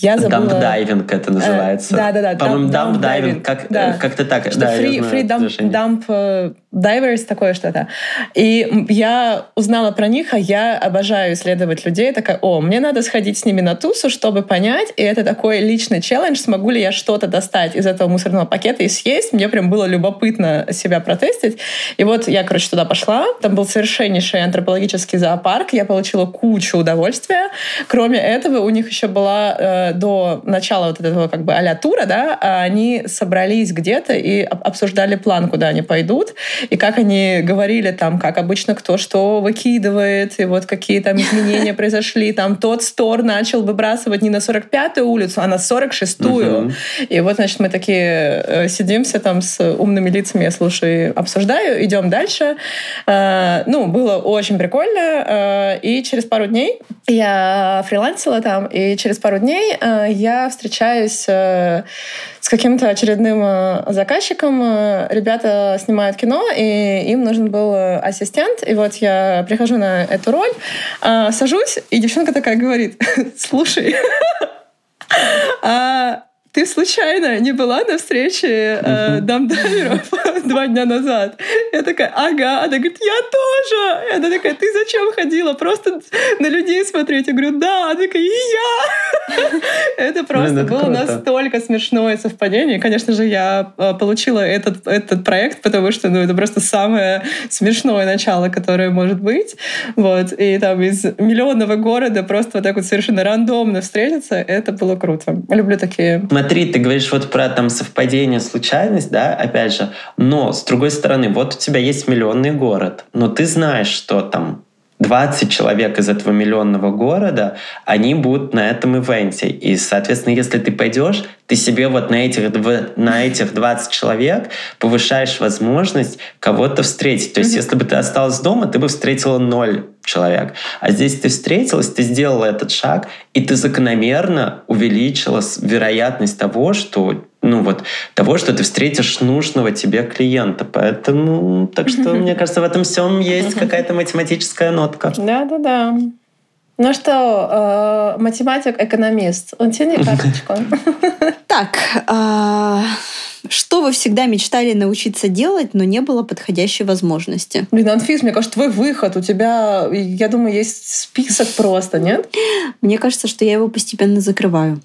я забыла... Dump diving это называется. Э, да, да, да. По-моему, dump diving. Как, да. как-то так. Что да, free, free dump, dump Divers, такое что-то. И я узнала про них, а я обожаю исследовать людей. Такая, о, мне надо сходить с ними на тусу, чтобы понять. И это такой личный челлендж, смогу ли я что-то достать из этого мусорного пакета и съесть. Мне прям было любопытно себя протестить. И вот я, короче, туда пошла. Там был совершеннейший антропологический зоопарк. Я получила кучу удовольствия. Кроме этого, у них еще была э, до начала вот этого как бы а тура, да, они собрались где-то и обсуждали план, куда они пойдут и как они говорили там, как обычно кто что выкидывает, и вот какие там изменения произошли. Там тот стор начал выбрасывать не на 45-ю улицу, а на 46-ю. И вот, значит, мы такие э, сидимся там с умными лицами, я слушаю, обсуждаю, идем дальше. Э, ну, было очень прикольно. Э, и через пару дней я фрилансила там, и через пару дней я встречаюсь с каким-то очередным э, заказчиком. Э, ребята снимают кино, и им нужен был э, ассистент. И вот я прихожу на эту роль, сажусь, и девчонка такая говорит, слушай, а ты случайно не была на встрече э, дамдайверов два дня назад? Я такая, ага. Она говорит, я тоже. И она такая, ты зачем ходила? Просто на людей смотреть. Я говорю, да. Она такая, и я. Это просто было настолько смешное совпадение. Конечно же, я э, получила этот, этот проект, потому что ну, это просто самое смешное начало, которое может быть. Вот. И там из миллионного города просто вот так вот совершенно рандомно встретиться, это было круто. Люблю такие смотри, ты говоришь вот про там совпадение, случайность, да, опять же, но с другой стороны, вот у тебя есть миллионный город, но ты знаешь, что там 20 человек из этого миллионного города, они будут на этом ивенте. И, соответственно, если ты пойдешь, ты себе вот на этих, на этих 20 человек повышаешь возможность кого-то встретить. То есть, mm-hmm. если бы ты осталась дома, ты бы встретила ноль человек. А здесь ты встретилась, ты сделала этот шаг, и ты закономерно увеличила вероятность того, что ну вот того, что ты встретишь нужного тебе клиента. Поэтому, так что, мне кажется, в этом всем есть какая-то математическая нотка. Да-да-да. Ну что, э, математик-экономист, утяни карточку. Так, а, что вы всегда мечтали научиться делать, но не было подходящей возможности? Блин, Анфис, мне кажется, твой выход. У тебя, я думаю, есть список просто, нет? Мне кажется, что я его постепенно закрываю.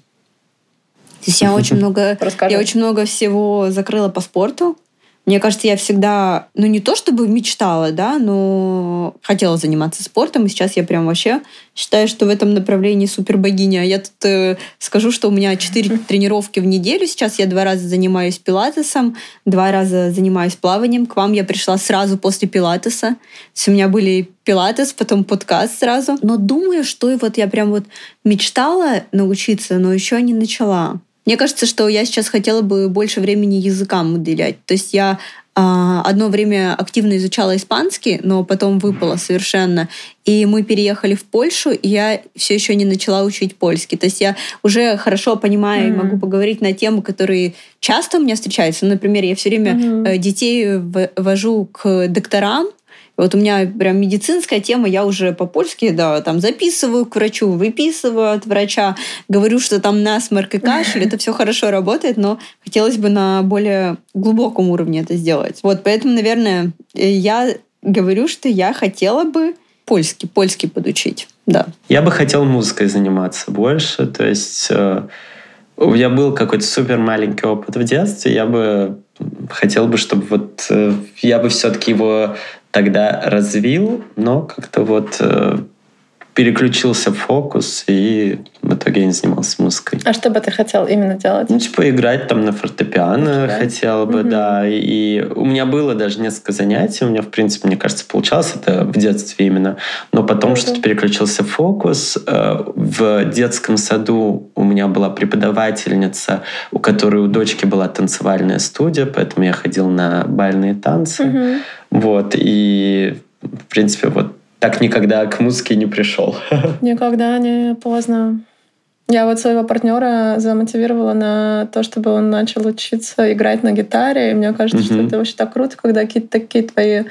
То есть я очень много, я очень много всего закрыла по спорту. Мне кажется, я всегда, ну не то чтобы мечтала, да, но хотела заниматься спортом, и сейчас я прям вообще считаю, что в этом направлении супер богиня. Я тут э, скажу, что у меня четыре тренировки в неделю. Сейчас я два раза занимаюсь пилатесом, два раза занимаюсь плаванием. К вам я пришла сразу после пилатеса. То есть у меня были пилатес, потом подкаст сразу. Но думаю, что и вот я прям вот мечтала научиться, но еще не начала. Мне кажется, что я сейчас хотела бы больше времени языкам уделять. То есть я а, одно время активно изучала испанский, но потом выпала совершенно. И мы переехали в Польшу, и я все еще не начала учить польский. То есть я уже хорошо понимаю mm-hmm. и могу поговорить на темы, которые часто у меня встречаются. Например, я все время mm-hmm. детей вожу к докторам, вот у меня прям медицинская тема, я уже по-польски, да, там записываю к врачу, выписываю от врача, говорю, что там насморк и кашель, это все хорошо работает, но хотелось бы на более глубоком уровне это сделать. Вот, поэтому, наверное, я говорю, что я хотела бы польский, польский подучить, да. Я бы хотел музыкой заниматься больше, то есть э, у меня был какой-то супер маленький опыт в детстве, я бы хотел бы, чтобы вот э, я бы все-таки его тогда развил, но как-то вот э, переключился фокус, и в итоге я не занимался музыкой. А что бы ты хотел именно делать? Ну, типа играть там на фортепиано да? хотел бы, угу. да. И у меня было даже несколько занятий, у меня, в принципе, мне кажется, получалось это в детстве именно. Но потом угу. что-то переключился фокус. Э, в детском саду у меня была преподавательница, у которой у дочки была танцевальная студия, поэтому я ходил на бальные танцы. Угу. Вот, и, в принципе, вот так никогда к музыке не пришел. Никогда не поздно. Я вот своего партнера замотивировала на то, чтобы он начал учиться играть на гитаре. И мне кажется, mm-hmm. что это вообще так круто, когда какие-то такие твои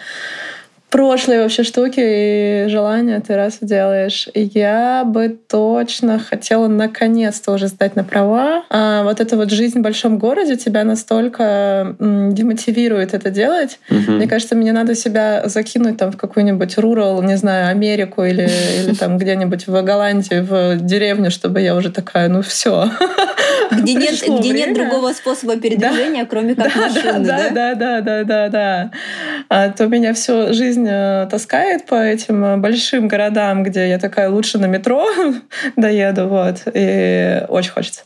прошлые вообще штуки и желания ты раз делаешь. Я бы точно хотела наконец-то уже сдать на права. А вот эта вот жизнь в большом городе тебя настолько демотивирует это делать. Угу. Мне кажется, мне надо себя закинуть там в какую-нибудь рурал, не знаю, Америку или, или там где-нибудь в Голландии, в деревню, чтобы я уже такая, ну все. Где нет, где нет другого способа передвижения, кроме как машины, да? Да, да, да, да, да. А то меня всю жизнь жизнь э, таскает по этим э, большим городам, где я такая лучше на метро доеду, вот, и очень хочется.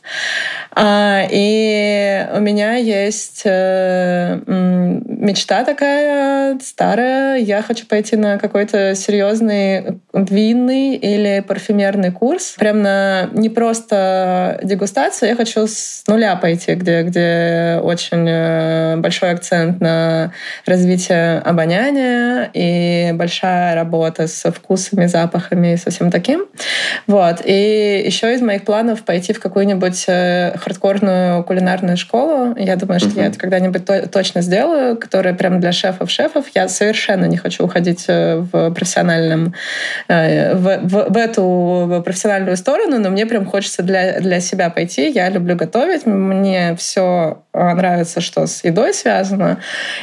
А, и у меня есть э, мечта такая старая. Я хочу пойти на какой-то серьезный винный или парфюмерный курс. Прям на не просто дегустацию. Я хочу с нуля пойти, где, где очень большой акцент на развитие обоняния и большая работа с вкусами, запахами и со всем таким. Вот. И еще из моих планов пойти в какую-нибудь хардкорную кулинарную школу. Я думаю, что uh-huh. я это когда-нибудь то- точно сделаю, которая прям для шефов-шефов. Я совершенно не хочу уходить э, в профессиональном, э, в, в, в эту профессиональную сторону, но мне прям хочется для, для себя пойти. Я люблю готовить, мне все нравится, что с едой связано.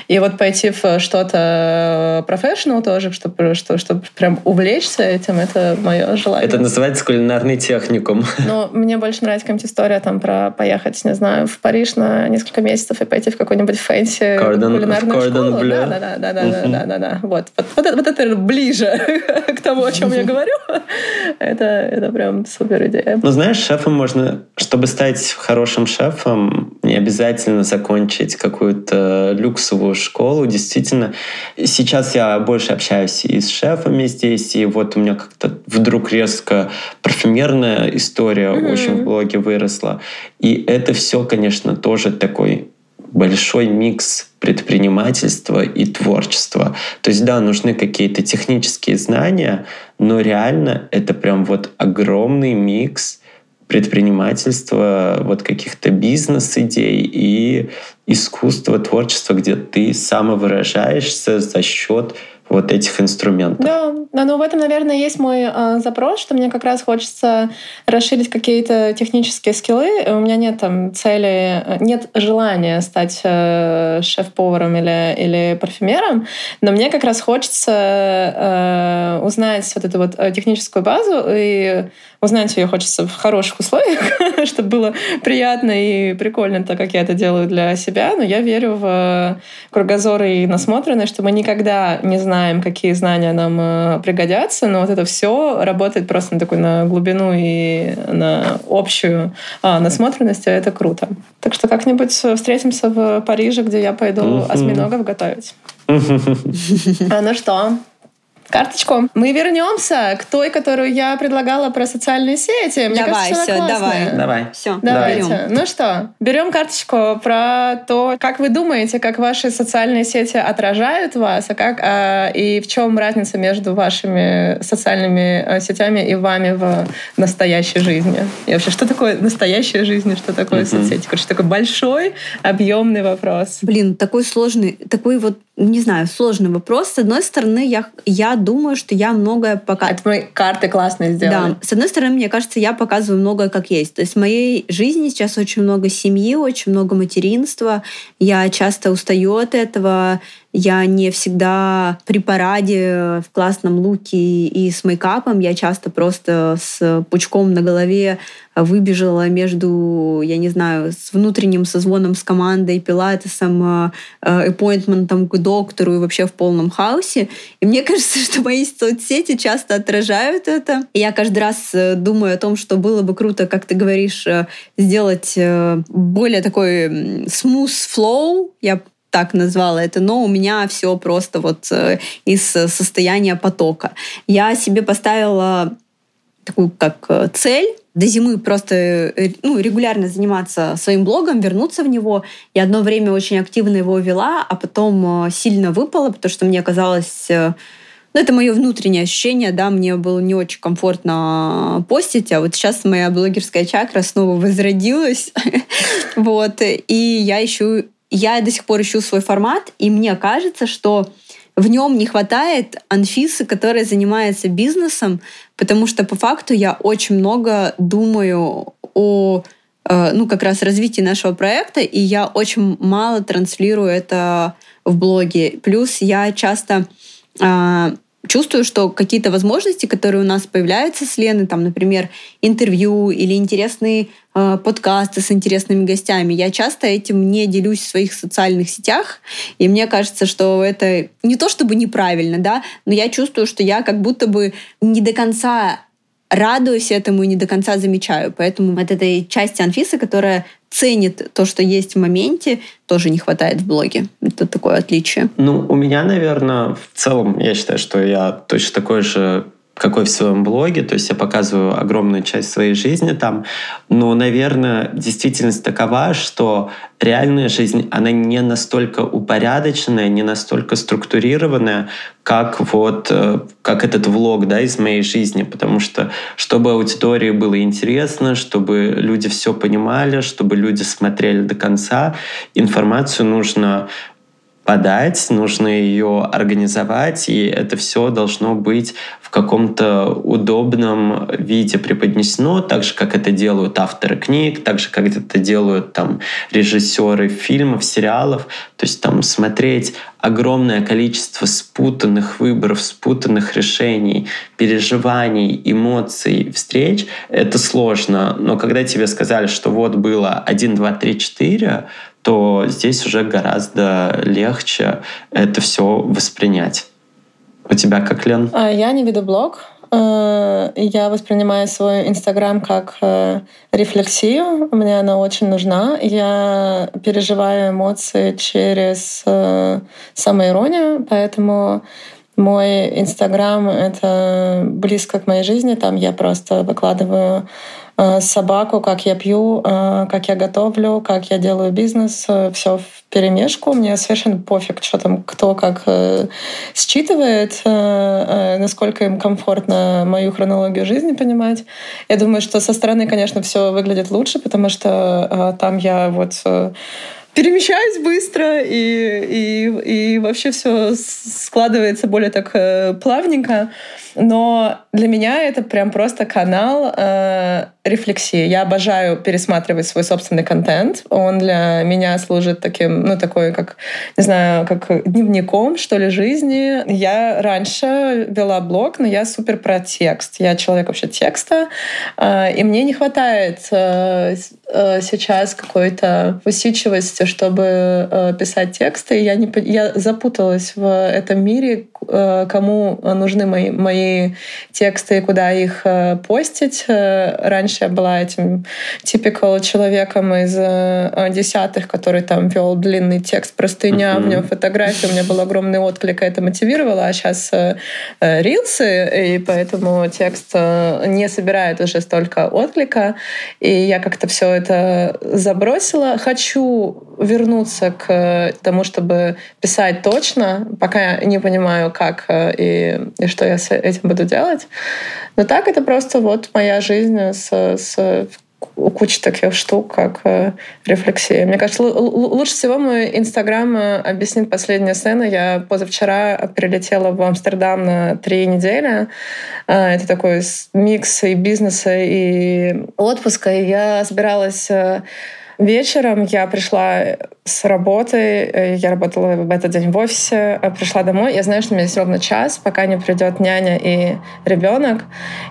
И вот пойти в что-то professional тоже, чтобы, э, что, чтобы прям увлечься этим, это мое желание. Это называется кулинарный техникум. Но ну, мне больше нравится какая-нибудь история там про поехать, не знаю, в Париж на несколько месяцев и пойти в какой-нибудь fancy Cordon, кулинарную школу. Да, да, да, да, да, uh-huh. да, да, да. Вот. Вот, вот, это, вот это ближе к тому, о чем я говорю. это, это прям супер идея. Ну, знаешь, шефом можно, чтобы стать хорошим шефом, не обязательно закончить какую-то люксовую школу. Действительно, сейчас я больше общаюсь и с шефами здесь, и вот у меня как-то вдруг резко парфюмерная история mm-hmm. очень в блоге выросла. И это все, конечно, тоже такой большой микс предпринимательства и творчества. То есть, да, нужны какие-то технические знания, но реально это прям вот огромный микс предпринимательства, вот каких-то бизнес-идей и искусства, творчества, где ты самовыражаешься за счет вот этих инструментов. Да, Да, ну в этом, наверное, есть мой э, запрос, что мне как раз хочется расширить какие-то технические скиллы. У меня нет там цели, нет желания стать э, шеф-поваром или, или парфюмером, но мне как раз хочется э, узнать вот эту вот техническую базу и узнать ее хочется в хороших условиях, чтобы было приятно и прикольно, так как я это делаю для себя. Но я верю в кругозор и насмотренность, что мы никогда не знаем, какие знания нам э, пригодятся, но вот это все работает просто на такую на глубину и на общую а, насмотренность, а это круто. Так что как-нибудь встретимся в Париже, где я пойду осьминогов готовить. А ну что, карточку. Мы вернемся к той, которую я предлагала про социальные сети. Мне давай, кажется, все, давай. Давай. Все, давайте. Берем. Ну что, берем карточку про то, как вы думаете, как ваши социальные сети отражают вас, а как а, и в чем разница между вашими социальными а, сетями и вами в настоящей жизни. И вообще, что такое настоящая жизнь, что такое mm-hmm. соцсети? Короче, такой большой, объемный вопрос. Блин, такой сложный, такой вот не знаю, сложный вопрос. С одной стороны, я, я думаю, что я многое показываю. Это мои карты классные сделали. Да. С одной стороны, мне кажется, я показываю многое как есть. То есть в моей жизни сейчас очень много семьи, очень много материнства. Я часто устаю от этого. Я не всегда при параде в классном луке и с мейкапом. Я часто просто с пучком на голове выбежала между, я не знаю, с внутренним созвоном с командой, пилатесом, аппоинтментом к доктору и вообще в полном хаосе. И мне кажется, что мои соцсети часто отражают это. И я каждый раз э, думаю о том, что было бы круто, как ты говоришь, э, сделать э, более такой smooth flow. Я так назвала это, но у меня все просто вот э, из состояния потока. Я себе поставила такую как э, цель до зимы просто э, ну, регулярно заниматься своим блогом, вернуться в него. Я одно время очень активно его вела, а потом сильно выпала, потому что мне казалось... Ну, это мое внутреннее ощущение, да, мне было не очень комфортно постить, а вот сейчас моя блогерская чакра снова возродилась, вот, и я ищу я до сих пор ищу свой формат, и мне кажется, что в нем не хватает Анфисы, которая занимается бизнесом, потому что по факту я очень много думаю о э, ну, как раз развитии нашего проекта, и я очень мало транслирую это в блоге. Плюс я часто а, чувствую, что какие-то возможности, которые у нас появляются с Леной, там, например, интервью или интересные э, подкасты с интересными гостями, я часто этим не делюсь в своих социальных сетях, и мне кажется, что это не то чтобы неправильно, да, но я чувствую, что я как будто бы не до конца радуюсь этому и не до конца замечаю. Поэтому от этой части Анфисы, которая ценит то, что есть в моменте, тоже не хватает в блоге. Это такое отличие. Ну, у меня, наверное, в целом, я считаю, что я точно такой же какой в своем блоге, то есть я показываю огромную часть своей жизни там, но, наверное, действительность такова, что реальная жизнь, она не настолько упорядоченная, не настолько структурированная, как вот, э, как этот влог, да, из моей жизни, потому что, чтобы аудитории было интересно, чтобы люди все понимали, чтобы люди смотрели до конца, информацию нужно подать, нужно ее организовать, и это все должно быть в каком-то удобном виде преподнесено, так же, как это делают авторы книг, так же, как это делают там режиссеры фильмов, сериалов. То есть там смотреть огромное количество спутанных выборов, спутанных решений, переживаний, эмоций, встреч, это сложно. Но когда тебе сказали, что вот было 1, 2, 3, 4, то здесь уже гораздо легче это все воспринять. У тебя как, Лен? А, я не веду блог. Э, я воспринимаю свой Инстаграм как э, рефлексию. Мне она очень нужна. Я переживаю эмоции через э, самоиронию, поэтому мой Инстаграм — это близко к моей жизни. Там я просто выкладываю Э, собаку, как я пью, э, как я готовлю, как я делаю бизнес, э, все в перемешку. Мне совершенно пофиг, что там кто как считывает, насколько им комфортно мою хронологию жизни понимать. Я думаю, что со стороны, конечно, все выглядит лучше, потому что там я вот перемещаюсь быстро, и, и, и вообще все складывается более так э, плавненько. Но для меня это прям просто канал э, рефлексии. Я обожаю пересматривать свой собственный контент. Он для меня служит таким, ну, такой, как, не знаю, как дневником, что ли, жизни. Я раньше вела блог, но я супер про текст. Я человек вообще текста, э, и мне не хватает э, э, сейчас какой-то усидчивости, чтобы э, писать тексты. Я, не, я запуталась в этом мире, кому нужны мои, мои тексты и куда их э, постить. Э, раньше я была этим типикал человеком из э, десятых, который там вел длинный текст простыня, uh-huh. в нем фотографии, у меня был огромный отклик, и это мотивировало, а сейчас рилсы, и поэтому текст не собирает уже столько отклика, и я как-то все это забросила. Хочу вернуться к тому, чтобы писать точно, пока не понимаю, как и, и что я с этим буду делать. Но так это просто вот моя жизнь с, с куча таких штук, как э, рефлексия. Мне кажется, лучше всего мой Инстаграм э, объяснит последняя сцена. Я позавчера прилетела в Амстердам на три недели. Э, это такой микс и бизнеса, и отпуска. И я собиралась Вечером я пришла с работы, э, я работала в этот день в офисе, э, пришла домой, я знаю, что у меня есть ровно час, пока не придет няня и ребенок,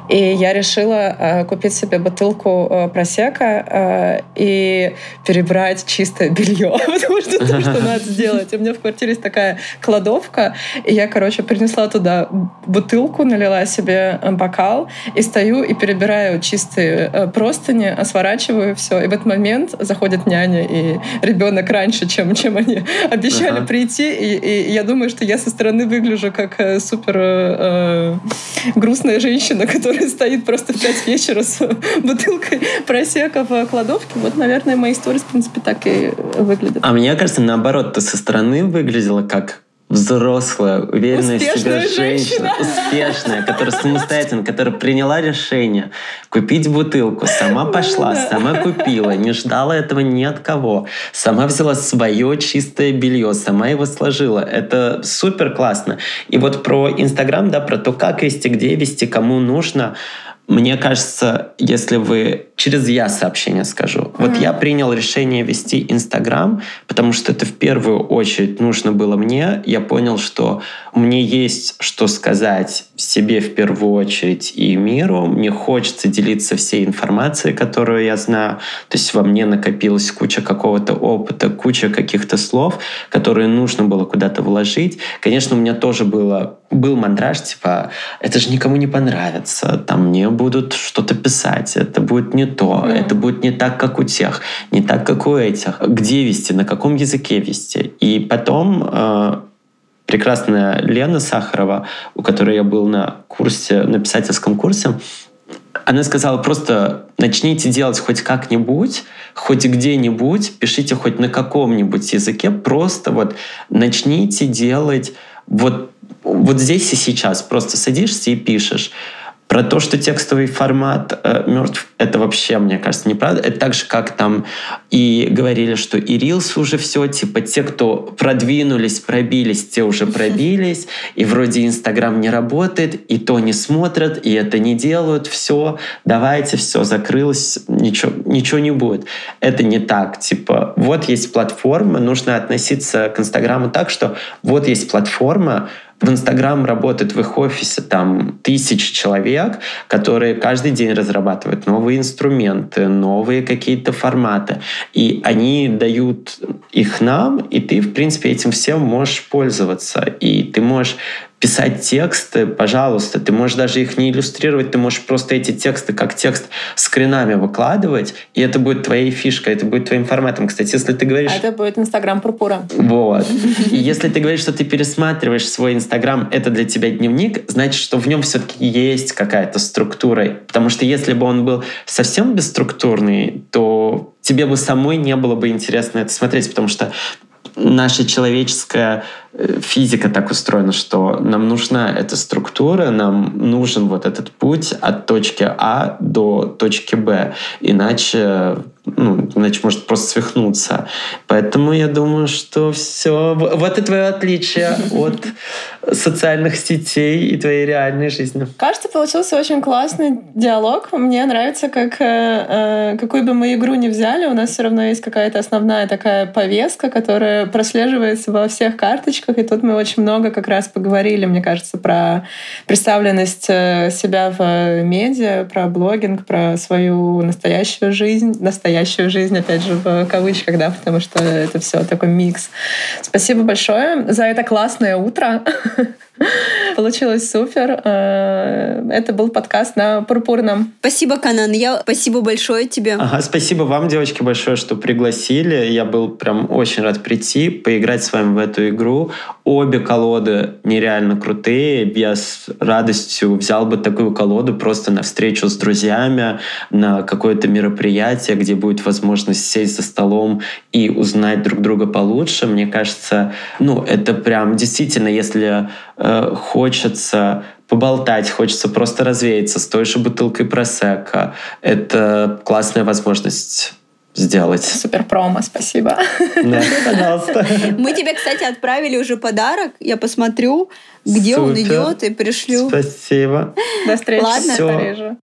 и я решила э, купить себе бутылку просека и перебрать чистое белье, потому что то, что надо сделать. У меня в квартире есть такая кладовка, и я, короче, принесла туда бутылку, налила себе бокал, и стою и перебираю чистые простыни, сворачиваю все, и в этот момент заходит няня и ребенок раньше, чем, чем они обещали ага. прийти. И, и я думаю, что я со стороны выгляжу как э, супер э, грустная женщина, которая стоит просто в 5 вечера с бутылкой просека в кладовке. Вот, наверное, мои истории, в принципе, так и выглядят. А мне кажется, наоборот, ты со стороны выглядела как взрослая, уверенная Успешная в себе женщина, женщина, успешная, которая самостоятельно, которая приняла решение купить бутылку, сама пошла, сама купила, не ждала этого ни от кого, сама взяла свое чистое белье, сама его сложила. Это супер классно. И вот про Инстаграм, да, про то, как вести, где вести, кому нужно, мне кажется, если вы через я сообщение скажу. Mm-hmm. Вот я принял решение вести Инстаграм, потому что это в первую очередь нужно было мне. Я понял, что мне есть что сказать себе в первую очередь и миру. Мне хочется делиться всей информацией, которую я знаю. То есть во мне накопилась куча какого-то опыта, куча каких-то слов, которые нужно было куда-то вложить. Конечно, у меня тоже было, был мандраж, типа, это же никому не понравится, там мне будут что-то писать, это будет не то, mm. это будет не так, как у тех, не так, как у этих. Где вести, на каком языке вести. И потом э, прекрасная Лена Сахарова, у которой я был на курсе, на писательском курсе, она сказала просто начните делать хоть как-нибудь, хоть где-нибудь, пишите хоть на каком-нибудь языке, просто вот начните делать вот, вот здесь и сейчас. Просто садишься и пишешь. Про то, что текстовый формат э, мертв, это вообще, мне кажется, неправда. Это так же, как там и говорили, что и Reels уже все, типа те, кто продвинулись, пробились, те уже пробились, и вроде Инстаграм не работает, и то не смотрят, и это не делают, все, давайте, все, закрылось, ничего, ничего не будет. Это не так. Типа, вот есть платформа, нужно относиться к Инстаграму так, что вот есть платформа, в Инстаграм работает в их офисе там тысячи человек, которые каждый день разрабатывают новые инструменты, новые какие-то форматы. И они дают их нам, и ты, в принципе, этим всем можешь пользоваться. И ты можешь писать тексты, пожалуйста, ты можешь даже их не иллюстрировать, ты можешь просто эти тексты как текст скринами выкладывать, и это будет твоей фишкой, это будет твоим форматом. Кстати, если ты говоришь... Это будет Инстаграм Пурпура. Вот. И если ты говоришь, что ты пересматриваешь свой Инстаграм, это для тебя дневник, значит, что в нем все-таки есть какая-то структура. Потому что если бы он был совсем бесструктурный, то тебе бы самой не было бы интересно это смотреть, потому что наша человеческая физика так устроена, что нам нужна эта структура, нам нужен вот этот путь от точки А до точки Б. Иначе ну, иначе может просто свихнуться. Поэтому я думаю, что все. Вот и твое отличие от социальных сетей и твоей реальной жизни. Кажется, получился очень классный диалог. Мне нравится, как э, э, какую бы мы игру ни взяли, у нас все равно есть какая-то основная такая повестка, которая прослеживается во всех карточках. И тут мы очень много как раз поговорили, мне кажется, про представленность э, себя в медиа, про блогинг, про свою настоящую жизнь, настоящую жизнь, опять же, в кавычках, да, потому что это все такой микс. Спасибо большое за это классное утро. Получилось супер. Э, это был подкаст на Пурпурном. Спасибо, Канан. Я спасибо большое тебе. Ага, спасибо вам, девочки, большое, что пригласили. Я был прям очень рад прийти, поиграть с вами в эту игру. Обе колоды нереально крутые. Я с радостью взял бы такую колоду просто на встречу с друзьями, на какое-то мероприятие, где будет возможность сесть за столом и узнать друг друга получше. Мне кажется, ну, это прям действительно, если э, хочется поболтать, хочется просто развеяться с той же бутылкой просека. Это классная возможность сделать. Супер промо, спасибо. Да, пожалуйста. Мы тебе, кстати, отправили уже подарок. Я посмотрю, где Супер. он идет, и пришлю. Спасибо. До встречи Ладно. в Париже.